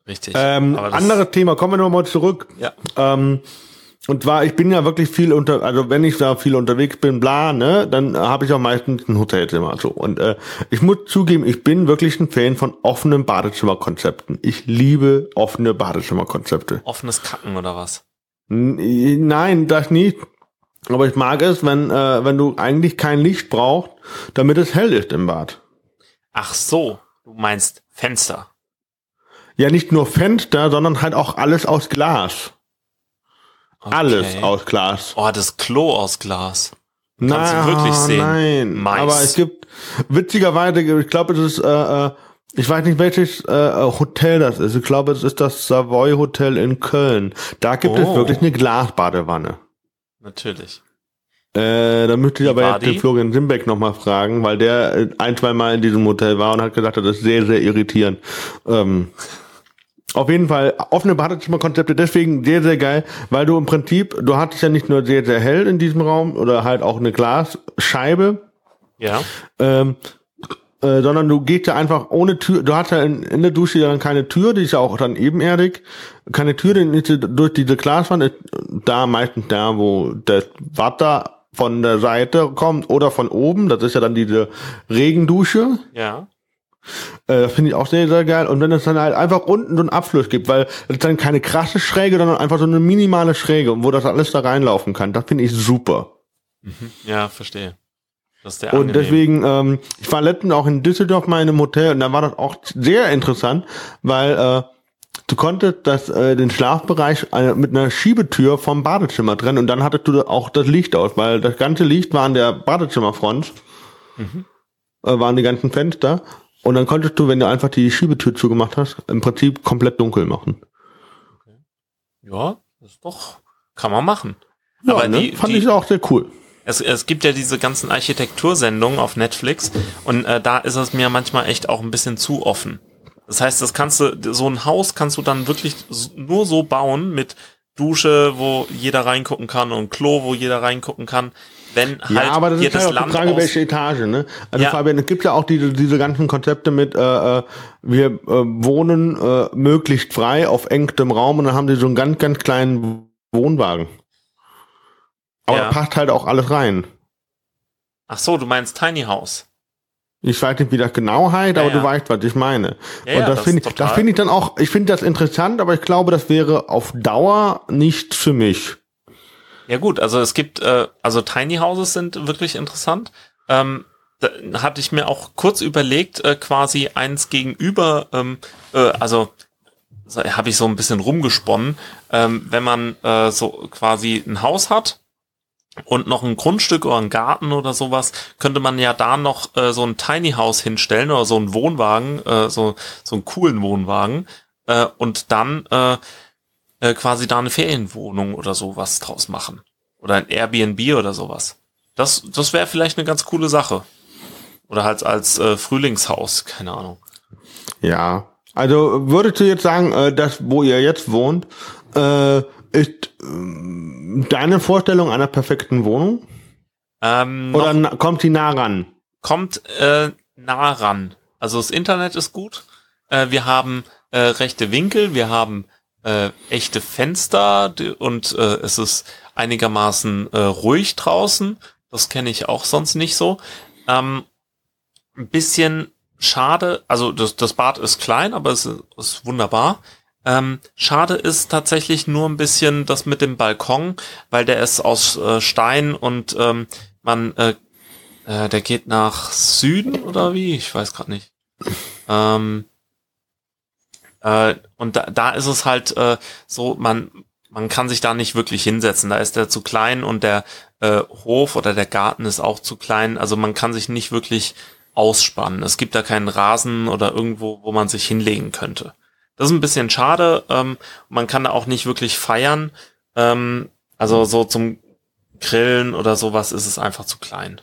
Richtig. Ähm, anderes Thema, kommen wir nochmal zurück. Ja. Ähm, und zwar, ich bin ja wirklich viel unter, also wenn ich da viel unterwegs bin, bla, ne, dann äh, habe ich auch meistens ein Hotelzimmer so. Und äh, ich muss zugeben, ich bin wirklich ein Fan von offenen Badezimmerkonzepten. Ich liebe offene Badezimmerkonzepte. Offenes Kacken oder was? N- Nein, das nicht. Aber ich mag es, wenn, äh, wenn du eigentlich kein Licht brauchst, damit es hell ist im Bad. Ach so, du meinst Fenster. Ja, nicht nur Fenster, sondern halt auch alles aus Glas. Okay. Alles aus Glas. Oh, das Klo aus Glas. Kannst du wirklich sehen. Nein, Mais. aber es gibt witzigerweise, ich glaube, es ist, äh, äh, ich weiß nicht welches äh, Hotel das ist. Ich glaube, es ist das Savoy Hotel in Köln. Da gibt es Oh. wirklich eine Glasbadewanne. Natürlich. Äh, da müsste ich aber jetzt den? Florian Simbeck nochmal fragen, weil der ein, zwei Mal in diesem Hotel war und hat gesagt, das ist sehr, sehr irritierend. Ähm, auf jeden Fall offene Badezimmerkonzepte deswegen sehr, sehr geil, weil du im Prinzip, du hattest ja nicht nur sehr, sehr hell in diesem Raum oder halt auch eine Glasscheibe, Ja. ähm, äh, sondern du gehst ja einfach ohne Tür, du hast ja in, in der Dusche ja dann keine Tür, die ist ja auch dann ebenerdig, keine Tür, denn durch diese Glaswand ist da meistens da, wo das Wasser von der Seite kommt oder von oben, das ist ja dann diese Regendusche, Ja. Äh, finde ich auch sehr, sehr geil. Und wenn es dann halt einfach unten so einen Abfluss gibt, weil es dann keine krasse Schräge, sondern einfach so eine minimale Schräge, wo das alles da reinlaufen kann, das finde ich super. Ja, verstehe. Das ist der Und angenehm. deswegen, ähm, ich war letztens auch in Düsseldorf mal in einem Hotel und da war das auch sehr interessant, weil äh, du konntest das, äh, den Schlafbereich äh, mit einer Schiebetür vom Badezimmer trennen und dann hattest du auch das Licht aus, weil das ganze Licht war an der Badezimmerfront, äh, waren die ganzen Fenster und dann konntest du, wenn du einfach die Schiebetür zugemacht hast, im Prinzip komplett dunkel machen. Ja, ist doch, kann man machen. Ja, Aber ne? die, fand die, ich auch sehr cool. Es, es gibt ja diese ganzen Architektursendungen auf Netflix und äh, da ist es mir manchmal echt auch ein bisschen zu offen. Das heißt, das kannst du, so ein Haus kannst du dann wirklich nur so bauen mit Dusche, wo jeder reingucken kann und Klo, wo jeder reingucken kann. Wenn halt ja, aber das hier ist halt das auch Land die Frage, welche Etage, ne? Also Ja. Fabian, es gibt ja auch diese, diese ganzen Konzepte mit, äh, äh, wir äh, wohnen äh, möglichst frei auf engstem Raum und dann haben die so einen ganz, ganz kleinen Wohnwagen. Aber Ja. da passt halt auch alles rein. Ach so, du meinst Tiny House. Ich weiß nicht, wie das genau heißt, Ja, aber ja. du weißt, was ich meine. Ja, und das das finde ist ich, das finde ich dann auch, ich finde das interessant, aber ich glaube, das wäre auf Dauer nicht für mich. Ja gut, also es gibt, äh, also Tiny Houses sind wirklich interessant. Ähm, da hatte ich mir auch kurz überlegt, äh, quasi eins gegenüber, ähm, äh, also so, habe ich so ein bisschen rumgesponnen, ähm, wenn man äh, so quasi ein Haus hat und noch ein Grundstück oder ein Garten oder sowas, könnte man ja da noch äh, so ein Tiny House hinstellen oder so einen Wohnwagen, äh, so, so einen coolen Wohnwagen äh, und dann äh, äh, quasi da eine Ferienwohnung oder sowas draus machen. Oder ein Airbnb oder sowas. Das, das wäre vielleicht eine ganz coole Sache. Oder halt als äh, Frühlingshaus, keine Ahnung. Ja. Also würdest du jetzt sagen, äh, dass wo ihr jetzt wohnt, äh, ist ähm, deine Vorstellung einer perfekten Wohnung? Ähm, Oder na, kommt sie nah ran? kommt äh, nah ran. Also das Internet ist gut. Äh, wir haben äh, rechte Winkel, wir haben äh, echte Fenster und äh, es ist einigermaßen äh, ruhig draußen. Das kenne ich auch sonst nicht so. Ähm, ein bisschen schade, also das, das Bad ist klein, aber es ist, ist wunderbar. Ähm, schade ist tatsächlich nur ein bisschen das mit dem Balkon, weil der ist aus äh, Stein und ähm, man, äh, äh, der geht nach Süden oder wie? Ich weiß gerade nicht. Ähm, äh, und da, da ist es halt äh, so, man, man kann sich da nicht wirklich hinsetzen. Da ist der zu klein und der äh, Hof oder der Garten ist auch zu klein. Also man kann sich nicht wirklich ausspannen. Es gibt da keinen Rasen oder irgendwo, wo man sich hinlegen könnte. Das ist ein bisschen schade. Ähm, man kann da auch nicht wirklich feiern. Ähm, also so zum Grillen oder sowas ist es einfach zu klein.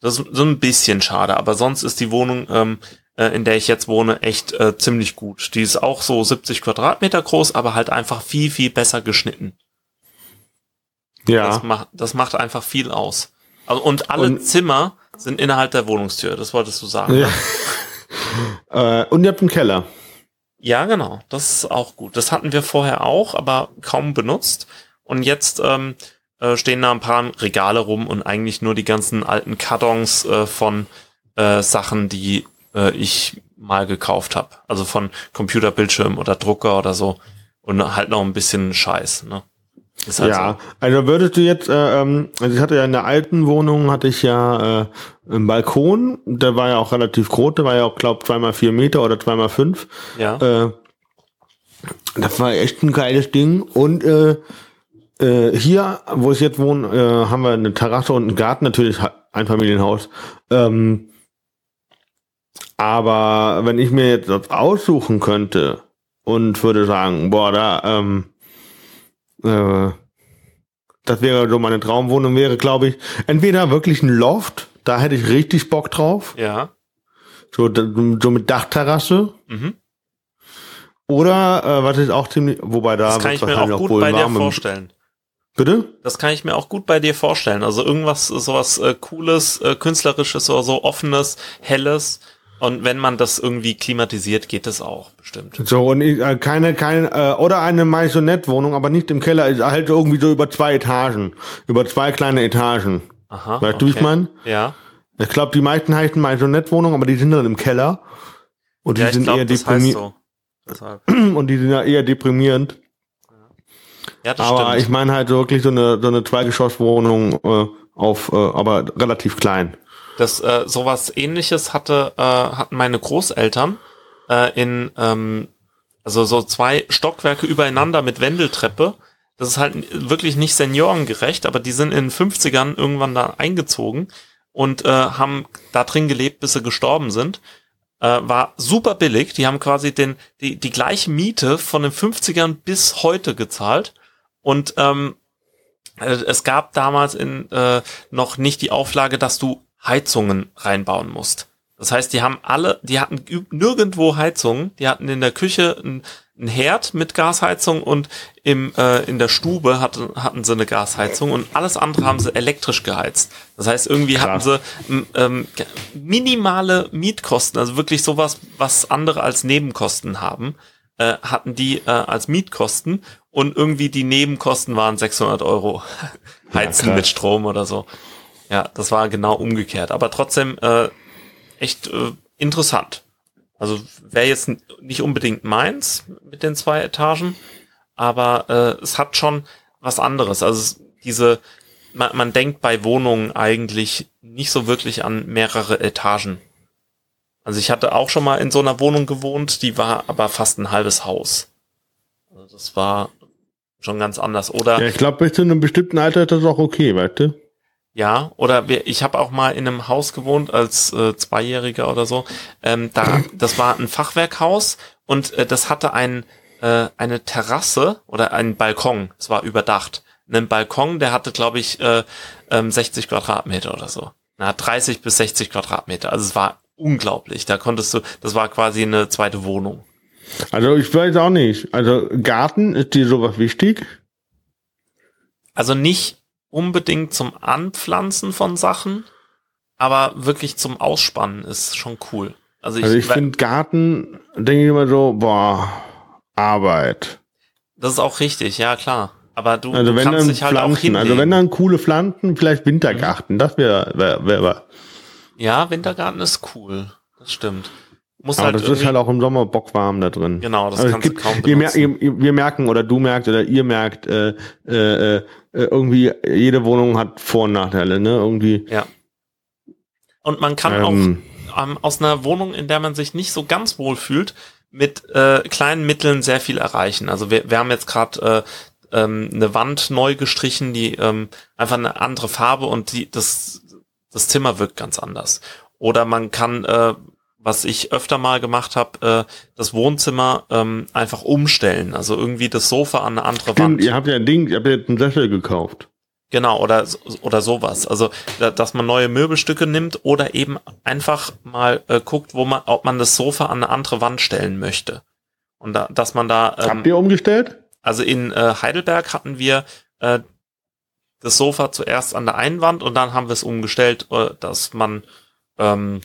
Das ist so ein bisschen schade, aber sonst ist die Wohnung, ähm, äh, in der ich jetzt wohne, echt äh, ziemlich gut. Die ist auch so 70 Quadratmeter groß, aber halt einfach viel, viel besser geschnitten. Ja. Das, macht, das macht einfach viel aus. Also, und alle Und- Zimmer sind innerhalb der Wohnungstür, das wolltest du sagen. ja. ne? äh, und ihr habt einen Keller. Ja, genau. Das ist auch gut. Das hatten wir vorher auch, aber kaum benutzt. Und jetzt ähm, äh, stehen da ein paar Regale rum und eigentlich nur die ganzen alten Kartons äh, von äh, Sachen, die äh, ich mal gekauft habe. Also von Computerbildschirm oder Drucker oder so. Und halt noch ein bisschen Scheiß. Ne? Halt ja, also würdest du jetzt, äh, ähm, also ich hatte ja in der alten Wohnung, hatte ich ja äh, einen Balkon, der war ja auch relativ groß, der war ja auch, glaub, zweimal vier Meter oder zweimal fünf. so. Ja. Äh, das war echt ein geiles Ding. Und äh, äh, hier, wo ich jetzt wohne, äh, haben wir eine Terrasse und einen Garten, natürlich ein Familienhaus. Ähm, aber wenn ich mir jetzt das aussuchen könnte und würde sagen, boah, da, ähm, äh, das wäre so meine Traumwohnung, wäre, glaube ich, entweder wirklich ein Loft, da hätte ich richtig Bock drauf, ja. so, so mit Dachterrasse. Mhm. Oder äh, was ist auch ziemlich, wobei da Das kann ich mir auch gut wohl bei dir vorstellen. Bitte? Das kann ich mir auch gut bei dir vorstellen. Also irgendwas, sowas äh, Cooles, äh, Künstlerisches oder so, Offenes, Helles. Und wenn man das irgendwie klimatisiert, geht das auch bestimmt. So und ich, äh, keine keine äh, oder eine Maisonette-Wohnung, aber nicht im Keller, ist halt irgendwie so über zwei Etagen, über zwei kleine Etagen. Aha. Weißt du, wie ich mein? Ja. Ich glaube, die meisten heißen Maisonette-Wohnungen, aber die sind dann im Keller und die Ja, ich sind glaube, eher deprimierend so. Und die sind ja eher deprimierend. Ja, das Aber stimmt. ich meine halt wirklich so eine so eine Zweigeschosswohnung äh, auf, äh, aber relativ klein. Das äh, sowas ähnliches hatte äh, hatten meine Großeltern äh, in ähm, also so zwei Stockwerke übereinander mit Wendeltreppe. Das ist halt wirklich nicht seniorengerecht, aber die sind in den 50ern irgendwann da eingezogen und äh, haben da drin gelebt, bis sie gestorben sind. Äh, war super billig. Die haben quasi den die die gleiche Miete von den 50ern bis heute gezahlt und ähm, äh, es gab damals in, äh, noch nicht die Auflage, dass du Heizungen reinbauen musst. Das heißt, die haben alle, die hatten nirgendwo Heizung. Die hatten in der Küche ein, ein Herd mit Gasheizung und im, äh, in der Stube hatten, hatten sie eine Gasheizung und alles andere haben sie elektrisch geheizt. Das heißt, irgendwie Krass. hatten sie ähm, minimale Mietkosten, also wirklich sowas, was andere als Nebenkosten haben, äh, hatten die äh, als Mietkosten und irgendwie die Nebenkosten waren 600 Euro heizen ja, mit Strom oder so. Ja, das war genau umgekehrt. Aber trotzdem äh, echt äh, interessant. Also wäre jetzt nicht unbedingt meins mit den zwei Etagen, aber äh, es hat schon was anderes. Also diese, man, man denkt bei Wohnungen eigentlich nicht so wirklich an mehrere Etagen. Also ich hatte auch schon mal in so einer Wohnung gewohnt, die war aber fast ein halbes Haus. Also das war schon ganz anders. Oder? Ja, ich glaube, bis zu einem bestimmten Alter ist das auch okay, weißt du? Ja, oder wir, ich habe auch mal in einem Haus gewohnt als äh, Zweijähriger oder so. Ähm, da, das war ein Fachwerkhaus und äh, das hatte ein, äh, eine Terrasse oder einen Balkon. Es war überdacht. Einen Balkon, der hatte, glaube ich, äh, ähm, 60 Quadratmeter oder so. Na, 30 bis 60 Quadratmeter. Also es war unglaublich. Da konntest du, das war quasi eine zweite Wohnung. Also ich weiß auch nicht. Also Garten, ist dir sowas wichtig? Also nicht unbedingt zum Anpflanzen von Sachen, aber wirklich zum Ausspannen ist schon cool. Also ich, also ich finde Garten, denke ich immer so, boah, Arbeit. Das ist auch richtig, ja klar. Aber du, also du wenn kannst dich halt Pflanzen, auch hinlegen. Also wenn dann coole Pflanzen, vielleicht Wintergarten, mhm. das wäre wär, wär, wär. Ja, Wintergarten ist cool. Das stimmt. Muss halt das ist halt auch im Sommer bockwarm da drin. Genau, das also kannst gibt, du kaum benutzen. Ihr, ihr, wir merken oder du merkst oder ihr merkt, äh, äh, äh, irgendwie jede Wohnung hat Vor- und Nachteile, ne? Irgendwie. Ja. Und man kann ähm, auch ähm, aus einer Wohnung, in der man sich nicht so ganz wohl fühlt, mit äh, kleinen Mitteln sehr viel erreichen. Also wir, wir haben jetzt gerade äh, ähm, eine Wand neu gestrichen, die ähm, einfach eine andere Farbe und die das das Zimmer wirkt ganz anders. Oder man kann äh, was ich öfter mal gemacht habe, äh, das Wohnzimmer ähm, einfach umstellen. Also irgendwie das Sofa an eine andere Stimmt, Wand. Ihr habt ja ein Ding, ihr habt ja einen Sessel gekauft. Genau, oder, oder sowas. Also, dass man neue Möbelstücke nimmt oder eben einfach mal äh, guckt, wo man, ob man das Sofa an eine andere Wand stellen möchte. Und da, dass man da. Ähm, Habt ihr umgestellt? Also in äh, Heidelberg hatten wir äh, das Sofa zuerst an der einen Wand und dann haben wir es umgestellt, äh, dass man ähm,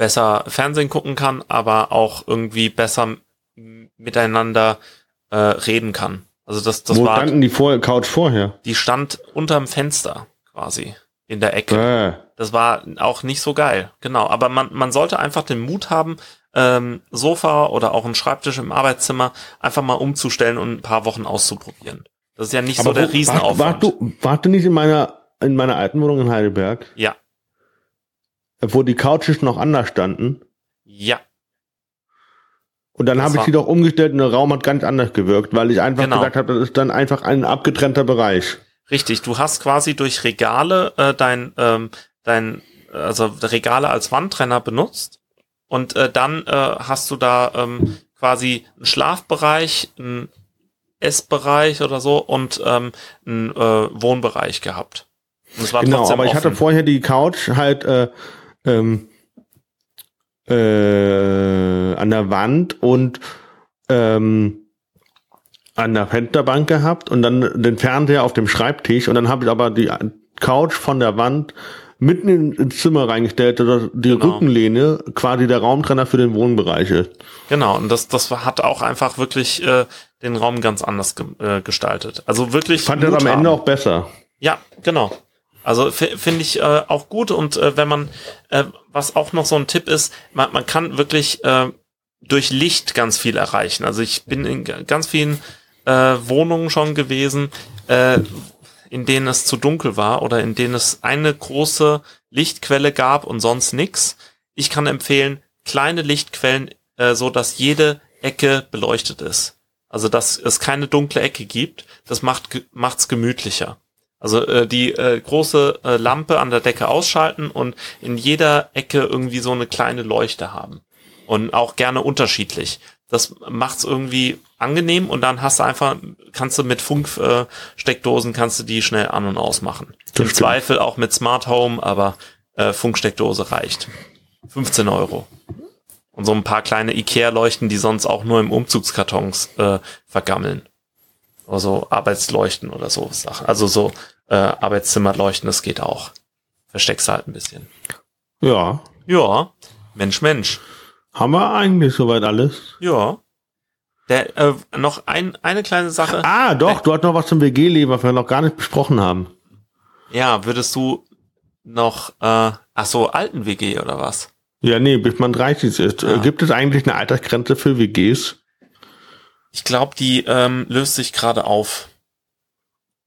besser Fernsehen gucken kann, aber auch irgendwie besser miteinander äh, reden kann. Also das, das Wo war. standen die vor Couch vorher? Die stand unterm Fenster quasi in der Ecke. Äh. Das war auch nicht so geil, genau. Aber man, man sollte einfach den Mut haben, ähm, Sofa oder auch einen Schreibtisch im Arbeitszimmer einfach mal umzustellen und ein paar Wochen auszuprobieren. Das ist ja nicht Aber so der Riesenaufwand. Wart, du, wart du nicht in meiner, in meiner alten Wohnung in Heidelberg? Ja wo die Couches noch anders standen. Ja. Und dann habe ich sie doch umgestellt und der Raum hat ganz anders gewirkt, weil ich einfach genau. gesagt habe, das ist dann einfach ein abgetrennter Bereich. Richtig, du hast quasi durch Regale äh, dein, ähm, dein, also Regale als Wandtrenner benutzt und äh, dann äh, hast du da ähm, quasi einen Schlafbereich, einen Essbereich oder so und ähm, einen äh, Wohnbereich gehabt. genau, aber offen. ich hatte vorher die Couch halt äh, ähm, äh, an der Wand und ähm, an der Fensterbank gehabt und dann den Fernseher auf dem Schreibtisch und dann habe ich aber die Couch von der Wand mitten ins Zimmer reingestellt, dass die genau. Rückenlehne quasi der Raumtrenner für den Wohnbereich ist. Genau, und das, das hat auch einfach wirklich äh, den Raum ganz anders ge äh, gestaltet. Also wirklich. Ich fand das am Ende auch besser. Ja, genau. Also finde ich äh, auch gut und äh, wenn man, äh, was auch noch so ein Tipp ist, man, man kann wirklich äh, durch Licht ganz viel erreichen. Also ich bin in ganz vielen äh, Wohnungen schon gewesen, äh, in denen es zu dunkel war oder in denen es eine große Lichtquelle gab und sonst nix. Ich kann empfehlen, kleine Lichtquellen, äh, so dass jede Ecke beleuchtet ist. Also dass es keine dunkle Ecke gibt. Das macht macht's gemütlicher. Also äh, die äh, große äh, Lampe an der Decke ausschalten und in jeder Ecke irgendwie so eine kleine Leuchte haben. Und auch gerne unterschiedlich. Das macht's irgendwie angenehm und dann hast du einfach, kannst du mit Funksteckdosen, äh, kannst du die schnell an- und ausmachen. Das Im stimmt. Zweifel auch mit Smart Home, aber äh, Funksteckdose reicht. 15 Euro. Und so ein paar kleine Ikea-Leuchten, die sonst auch nur im Umzugskartons äh, vergammeln. Oder so Arbeitsleuchten oder so Sachen. Also so äh, Arbeitszimmerleuchten, das geht auch. Versteckst halt ein bisschen. Ja. Ja, Mensch, Mensch. Haben wir eigentlich soweit alles? Ja. Der, äh, noch ein, eine kleine Sache. Ah, doch, du hast noch was zum WG-Leben, was wir noch gar nicht besprochen haben. Ja, würdest du noch, äh, ach so, alten WG oder was? Ja, nee, bis man 30 ist. Ja. Äh, Gibt es eigentlich eine Altersgrenze für WGs? Ich glaube, die ähm, löst sich gerade auf.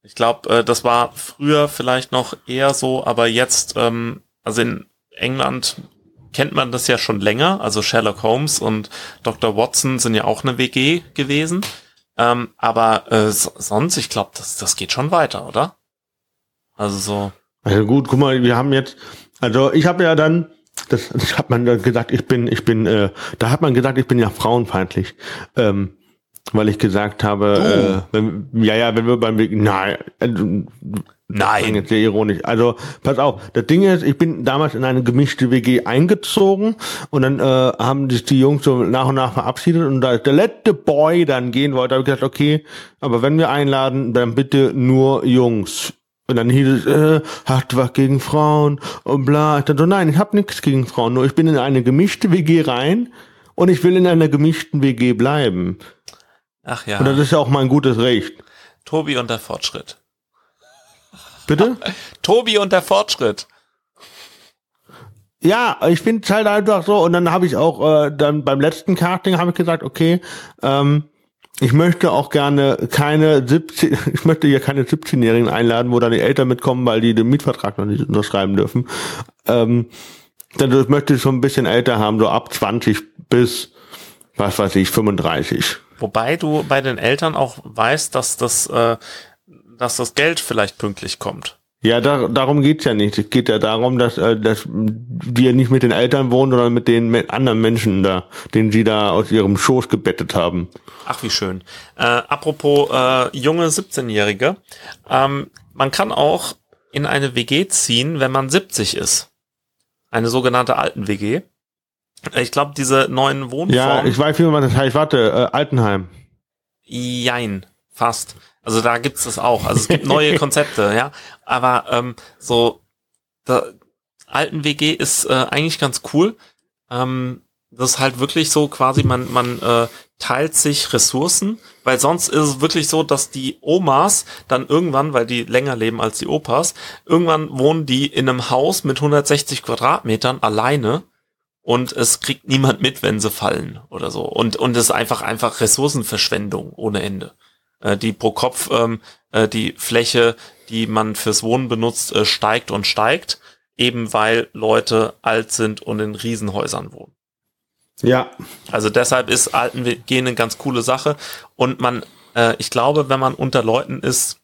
Ich glaube, äh, das war früher vielleicht noch eher so, aber jetzt, ähm, also in England kennt man das ja schon länger. Also Sherlock Holmes und Dr. Watson sind ja auch eine WG gewesen. Ähm, aber äh, so, sonst, ich glaube, das, das geht schon weiter, oder? Also so. Also gut, guck mal, wir haben jetzt, also ich habe ja dann, das, das hat man gesagt, ich bin, ich bin, äh, da hat man gesagt, ich bin ja frauenfeindlich, ähm, weil ich gesagt habe, äh, wenn, ja, ja, wenn wir beim Weg, nein, äh, Nein. jetzt sehr ironisch. Also, pass auf, das Ding ist, ich bin damals in eine gemischte WG eingezogen und dann äh, haben sich die Jungs so nach und nach verabschiedet und da der letzte Boy dann gehen wollte, habe ich gesagt, okay, aber wenn wir einladen, dann bitte nur Jungs. Und dann hieß es, äh, hast du was gegen Frauen und bla. Ich dachte so, nein, ich habe nichts gegen Frauen, nur ich bin in eine gemischte WG rein und ich will in einer gemischten WG bleiben. Ach ja. Und das ist ja auch mein gutes Recht. Tobi und der Fortschritt. Bitte? Tobi und der Fortschritt. Ja, ich finde es halt einfach so. Und dann habe ich auch äh, dann beim letzten Casting habe ich gesagt, okay, ähm, ich möchte auch gerne keine 17, ich möchte hier keine 17-Jährigen einladen, wo dann die Eltern mitkommen, weil die den Mietvertrag noch nicht unterschreiben dürfen. Ähm, dann ich möchte ich schon ein bisschen älter haben, so ab 20 bis, was weiß ich, 35. Wobei du bei den Eltern auch weißt, dass das, äh, dass das Geld vielleicht pünktlich kommt. Ja, da, darum geht's ja nicht. Es geht ja darum, dass, äh, dass die ja nicht mit den Eltern wohnen, sondern mit den me- anderen Menschen da, den sie da aus ihrem Schoß gebettet haben. Ach, wie schön. Äh, apropos äh, junge 17-Jährige. Ähm, man kann auch in eine WG ziehen, wenn man 70 ist. Eine sogenannte Alten-WG. Ich glaube, diese neuen Ja, Wohnformen. ich weiß, wie man das heißt. Warte, äh, Altenheim. Jein, fast. Also da gibt's das auch. Also es gibt neue Konzepte, ja. Aber ähm, so der alten WG ist äh, eigentlich ganz cool. Ähm, das ist halt wirklich so quasi, man, man äh, teilt sich Ressourcen, weil sonst ist es wirklich so, dass die Omas dann irgendwann, weil die länger leben als die Opas, irgendwann wohnen die in einem Haus mit 160 Quadratmetern alleine und es kriegt niemand mit, wenn sie fallen oder so. Und, und es ist einfach, einfach Ressourcenverschwendung ohne Ende. Äh, die pro Kopf, ähm, äh, die Fläche, die man fürs Wohnen benutzt, äh, steigt und steigt, eben weil Leute alt sind und in Riesenhäusern wohnen. Ja, Also deshalb ist Alten WG eine ganz coole Sache. Und man, äh, ich glaube, wenn man unter Leuten ist,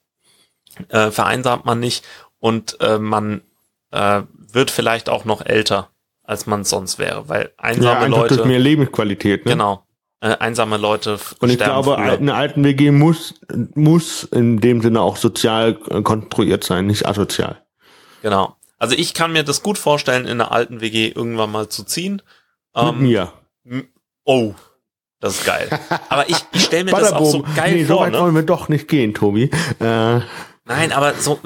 äh, vereinsamt man nicht und äh, man äh, wird vielleicht auch noch älter, als man sonst wäre, weil ja einsame einfach Leute, durch mehr Lebensqualität. Ne? genau, äh, einsame Leute Und ich glaube, früher. eine alten WG muss, muss in dem Sinne auch sozial äh, konstruiert sein, nicht asozial. Genau. Also ich kann mir das gut vorstellen, in einer alten WG irgendwann mal zu ziehen. Mit Ähm, mir. m- Oh, das ist geil. Aber ich, ich stelle mir das auch so geil nee, so vor, weit ne? wollen wir doch nicht gehen, Tobi. Äh, Nein, aber so,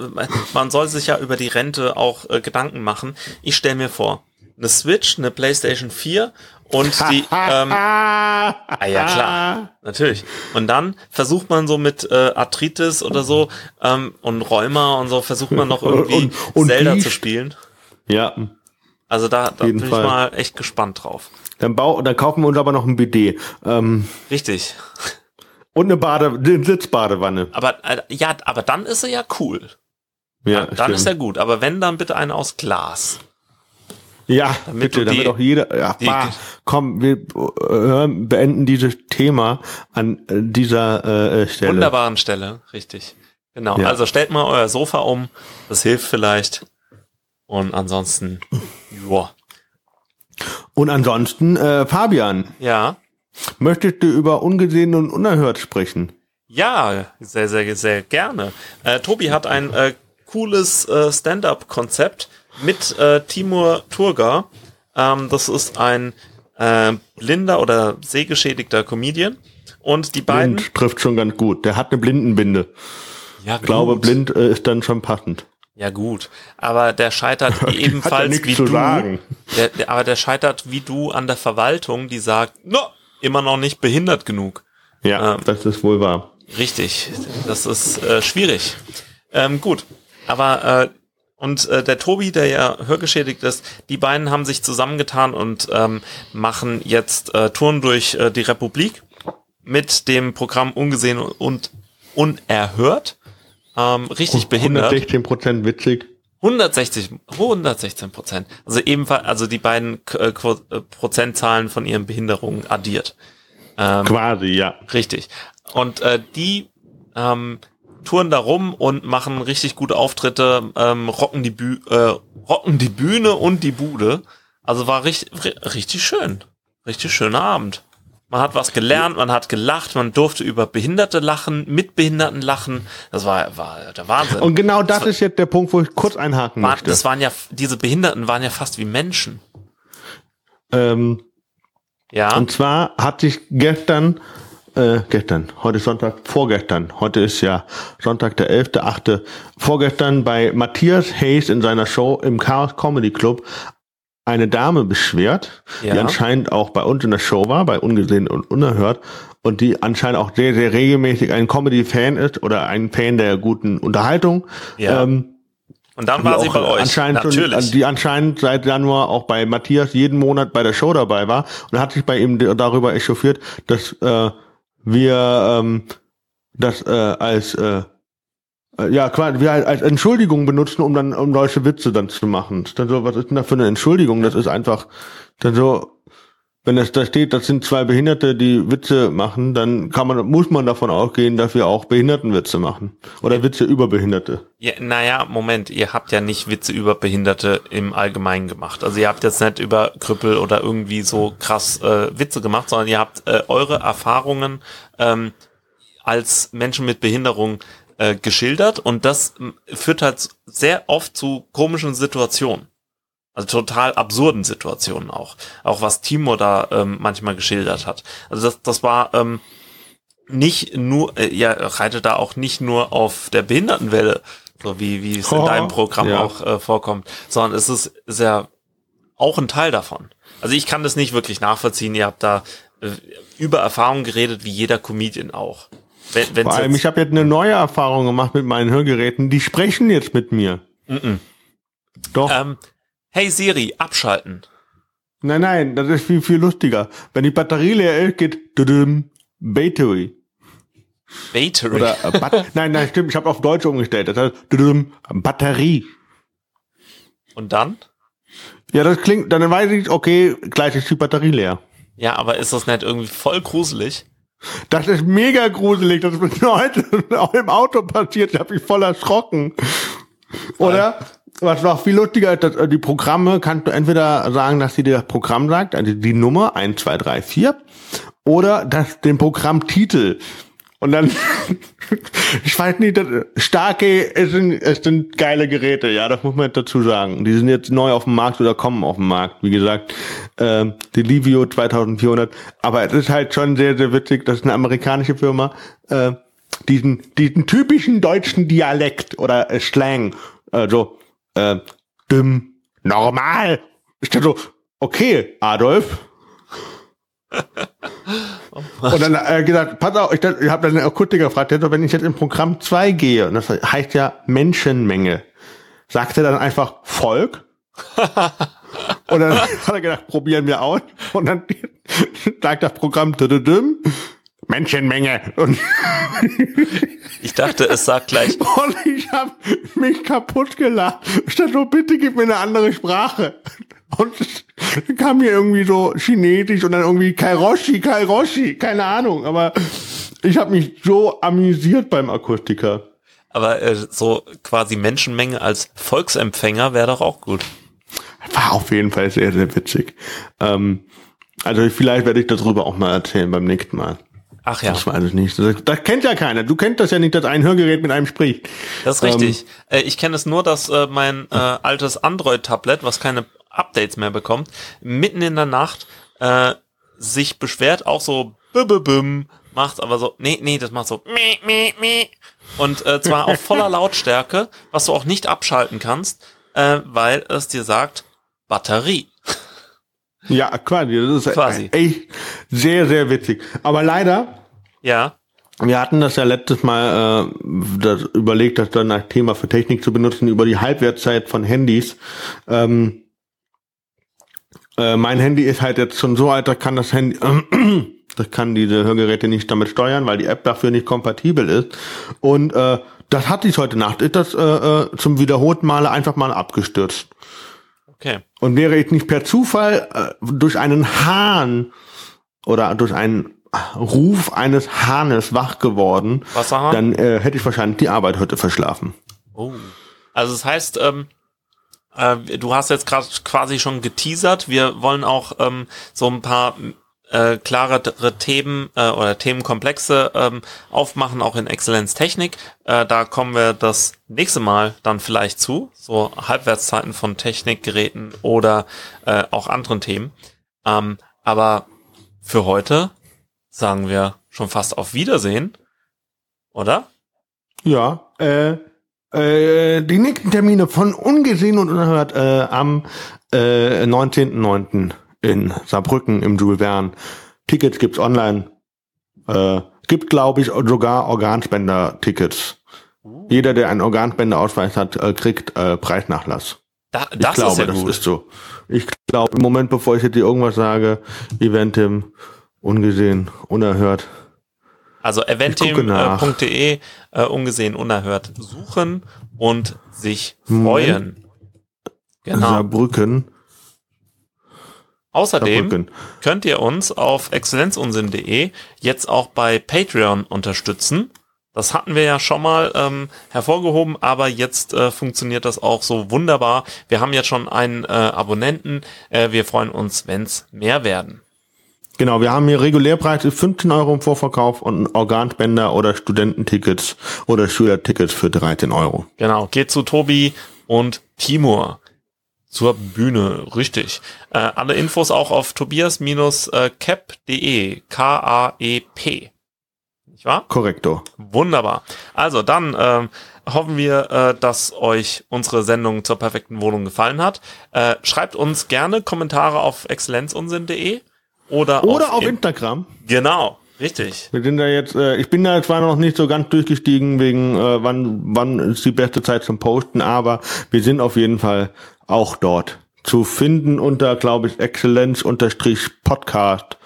man soll sich ja über die Rente auch äh, Gedanken machen. Ich stelle mir vor, eine Switch, eine PlayStation 4 und die, ähm, ah, ja, klar. natürlich. Und dann versucht man so mit äh, Arthritis oder so ähm, und Rheuma und so, versucht man noch irgendwie Und- und Zelda die- zu spielen. Ja, Also da, da bin jeden ich Fall. mal echt gespannt drauf. dann, bau, dann kaufen wir uns aber noch ein BD. Ähm, Richtig. und eine Bade, eine Sitzbadewanne. Aber äh, ja, aber dann ist er ja cool. Ja, dann stimmt. ist er gut. Aber wenn, dann bitte eine aus Glas. Ja, Damit bitte, damit auch jeder. Ja, bah, komm, wir äh, beenden dieses Thema an äh, dieser äh, Stelle. Wunderbaren Stelle, richtig. Genau. Ja. Also stellt mal euer Sofa um. Das hilft vielleicht. Und ansonsten, ja. Und ansonsten, äh, Fabian, Ja. möchtest du über ungesehen und unerhört sprechen? Ja, sehr, sehr, sehr gerne. Äh, Tobi hat ein äh, cooles äh, Stand-up-Konzept mit äh, Timur Turga. Ähm, das ist ein äh, blinder oder sehgeschädigter Comedian. Und die beiden. Blind trifft schon ganz gut. Der hat eine Blindenbinde. Ja, Ich glaube, blind äh, ist dann schon passend. Ja gut, aber der scheitert ja ebenfalls nichts wie zu du. sagen. Der, der, aber der scheitert wie du an der Verwaltung, die sagt, no, immer noch nicht behindert genug. Ja, Ähm. das ist wohl wahr. Richtig, das ist äh, schwierig. Ähm, gut, aber äh, und äh, der Tobi, der ja hörgeschädigt ist, die beiden haben sich zusammengetan und ähm, machen jetzt äh, Touren durch äh, die Republik mit dem Programm Ungesehen und Unerhört. Ähm, richtig behindert. 116 Prozent witzig. 160, 116 Prozent. Also ebenfalls, also die beiden äh, äh, Prozentzahlen von ihren Behinderungen addiert. Ähm, Quasi, ja. richtig. Und äh, die ähm, touren da rum und machen richtig gute Auftritte, ähm, rocken die Büh äh, rocken die Bühne und die Bude. Also war richtig, richtig schön. Richtig schöner Abend. Man hat was gelernt, man hat gelacht, man durfte über Behinderte lachen, mit Behinderten lachen. Das war, war der Wahnsinn. Und genau das ist jetzt der Punkt, wo ich kurz einhaken War, möchte. das waren ja, diese Behinderten waren ja fast wie Menschen. Ähm, Ja. Und zwar hat sich gestern, äh, gestern, heute ist Sonntag, vorgestern, heute ist ja Sonntag der 11.8., vorgestern bei Matthias Hayes in seiner Show im Chaos Comedy Club eine Dame beschwert, Ja. die anscheinend auch bei uns in der Show war, bei Ungesehen und Unerhört, und die anscheinend auch sehr, sehr regelmäßig ein Comedy-Fan ist oder ein Fan der guten Unterhaltung. Ja. Ähm, und dann war sie auch bei euch. Anscheinend Natürlich. Schon, die anscheinend seit Januar auch bei Matthias jeden Monat bei der Show dabei war und hat sich bei ihm darüber echauffiert, dass äh, wir ähm, das äh, als äh, äh, ja quasi wir als Entschuldigung benutzen, um dann um solche Witze dann zu machen. Dann so, was ist denn da für eine Entschuldigung? Das ist einfach dann so, wenn es da steht, das sind zwei Behinderte, die Witze machen, dann kann man muss man davon ausgehen, dass wir auch Behindertenwitze machen oder Witze über Behinderte. Ja, naja, Moment, ihr habt ja nicht Witze über Behinderte im Allgemeinen gemacht. Also ihr habt jetzt nicht über Krüppel oder irgendwie so krass äh, Witze gemacht, sondern ihr habt äh, eure Erfahrungen ähm, als Menschen mit Behinderung äh, geschildert und das führt halt sehr oft zu komischen Situationen. Also total absurden Situationen auch. Auch was Timo da ähm, manchmal geschildert hat. Also das, das war ähm, nicht nur, äh, ja, reitet da auch nicht nur auf der Behindertenwelle, so wie, wie es in Oh, deinem Programm ja. auch äh, vorkommt, sondern es ist, ja auch ein Teil davon. Also ich kann das nicht wirklich nachvollziehen. Ihr habt da äh, über Erfahrungen geredet, wie jeder Comedian auch. Wenn, wenn's Vor allem, ich habe jetzt eine neue Erfahrung gemacht mit meinen Hörgeräten. Die sprechen jetzt mit mir. Mhm. Doch. ähm, hey Siri, abschalten. Nein, nein, das ist viel, viel lustiger. Wenn die Batterie leer ist, geht düdüm, Battery. Battery. Oder äh, Bat nein, nein, stimmt, ich habe auf Deutsch umgestellt. Das heißt düdüm, Batterie. Und dann? Ja, das klingt, dann weiß ich, okay, gleich ist die Batterie leer. Ja, aber ist das nicht irgendwie voll gruselig? Das ist mega gruselig. Das ist mir heute auch im Auto passiert. Ich habe mich voll erschrocken. Oder? Was noch viel lustiger ist, dass äh, die Programme kannst du entweder sagen, dass sie dir das Programm sagt, also die Nummer 1, 2, 3, 4, oder das, den Programmtitel. Und dann, ich weiß nicht, das, starke, es sind, es sind geile Geräte, ja, das muss man jetzt dazu sagen. Die sind jetzt neu auf dem Markt oder kommen auf den Markt, wie gesagt, ähm, die Livio 2400. Aber es ist halt schon sehr, sehr witzig, das ist eine amerikanische Firma, äh, diesen, diesen typischen deutschen Dialekt oder äh, Slang, äh, so, äh, dümm, normal. Ich dachte so, okay, Adolf, und dann äh, gesagt, pass auf, ich, ich habe dann den Akustiker gefragt, der doch, wenn ich jetzt in Programm 2 gehe, und das heißt ja Menschenmenge, sagt er dann einfach Volk? und dann hat er gedacht, probieren wir aus. Und dann sagt das Programm düdüdüm, Menschenmenge. Und, Ich dachte, es sagt gleich, und ich habe mich kaputt gelacht. Ich dachte so, bitte gib mir eine andere Sprache. Und es kam mir irgendwie so chinesisch und dann irgendwie Kairoshi, Kairoshi, keine Ahnung. Aber ich habe mich so amüsiert beim Akustiker. aber äh, so quasi Menschenmenge als Volksempfänger wäre doch auch gut. War auf jeden Fall sehr, sehr witzig. Ähm, also vielleicht werde ich darüber auch mal erzählen beim nächsten Mal. Ach ja, Das weiß ich nicht. Das, das kennt ja keiner. Du kennst das ja nicht, dass ein Hörgerät mit einem spricht. das ist richtig. äh, ich kenne es nur, dass äh, mein äh, altes Android-Tablet, was keine Updates mehr bekommt, mitten in der Nacht äh, sich beschwert, auch so büm, macht aber so, nee, nee, das macht so meh, meh, meh. und äh, zwar auf voller Lautstärke, was du auch nicht abschalten kannst, äh, weil es dir sagt, Batterie. Ja, quasi, das ist Quasi. echt sehr, sehr witzig. Aber leider, Ja, wir hatten das ja letztes Mal äh, das überlegt, das dann als Thema für Technik zu benutzen, über die Halbwertszeit von Handys. Ähm, äh, mein Handy ist halt jetzt schon so alt, da kann das Handy, das kann diese Hörgeräte nicht damit steuern, weil die App dafür nicht kompatibel ist. Und äh, das hatte ich heute Nacht. Ist das äh, äh, zum wiederholten Male einfach mal abgestürzt. Okay. Und wäre ich nicht per Zufall äh, durch einen Hahn oder durch einen Ruf eines Hahnes wach geworden, Wasserhahn? dann äh, hätte ich wahrscheinlich die Arbeit heute verschlafen. Oh. Also das heißt, ähm, äh, du hast jetzt gerade quasi schon geteasert. Wir wollen auch ähm, so ein paar äh, klarere Themen äh, oder Themenkomplexe ähm, aufmachen, auch in Exzellenz Technik. Äh, da kommen wir das nächste Mal dann vielleicht zu, so Halbwertszeiten von Technikgeräten oder äh, auch anderen Themen. Ähm, aber für heute sagen wir schon fast auf Wiedersehen, oder? Ja, äh, äh, die nächsten Termine von Ungesehen und Unerhört äh, am äh, 19.09. in Saarbrücken im Jules Verne. Tickets gibt's online. Äh, gibt, glaube ich, sogar Organspender-Tickets. Jeder, der einen Organspenderausweis hat, äh, kriegt äh, Preisnachlass. Da, Ich das glaube, ist ja das gut. ist so. Ich glaube, im Moment, bevor ich jetzt hier irgendwas sage, Eventim, ungesehen, unerhört. Also eventim.de äh, ungesehen unerhört suchen und sich freuen. Genau. Saarbrücken. Außerdem könnt ihr uns auf exzellenzunsinn.de jetzt auch bei Patreon unterstützen. Das hatten wir ja schon mal ähm, hervorgehoben, aber jetzt äh, funktioniert das auch so wunderbar. Wir haben jetzt schon einen äh, Abonnenten. Äh, wir freuen uns, wenn's mehr werden. Genau, wir haben hier Regulärpreis ist 15 Euro im Vorverkauf und Organspender oder Studententickets oder Schülertickets für 13 Euro. Genau, geht zu Tobi und Timur zur Bühne, richtig. Äh, alle Infos auch auf tobias-cap.de, K-A-E-P. Nicht wahr? Korrekto. Wunderbar. Also dann ähm, hoffen wir, äh, dass euch unsere Sendung zur perfekten Wohnung gefallen hat. Äh, schreibt uns gerne Kommentare auf exzellenzunsinn.de oder, Oder auf in Instagram. Genau, richtig. Wir sind da jetzt, äh, ich bin da zwar noch nicht so ganz durchgestiegen wegen, äh, wann, wann ist die beste Zeit zum Posten, aber wir sind auf jeden Fall auch dort zu finden unter, glaube ich, Exzellenz-Podcast,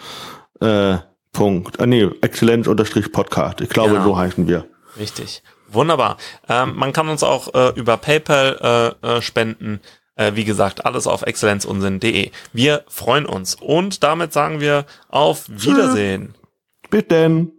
äh, Punkt, äh, nee, Exzellenz-Podcast. Ich glaube, Genau. so heißen wir. Richtig. Wunderbar. Ähm, man kann uns auch äh, über PayPal äh, äh, spenden. Äh, wie gesagt, alles auf exzellenzunsinn.de. Wir freuen uns. Und damit sagen wir auf Wiedersehen. Bis denn.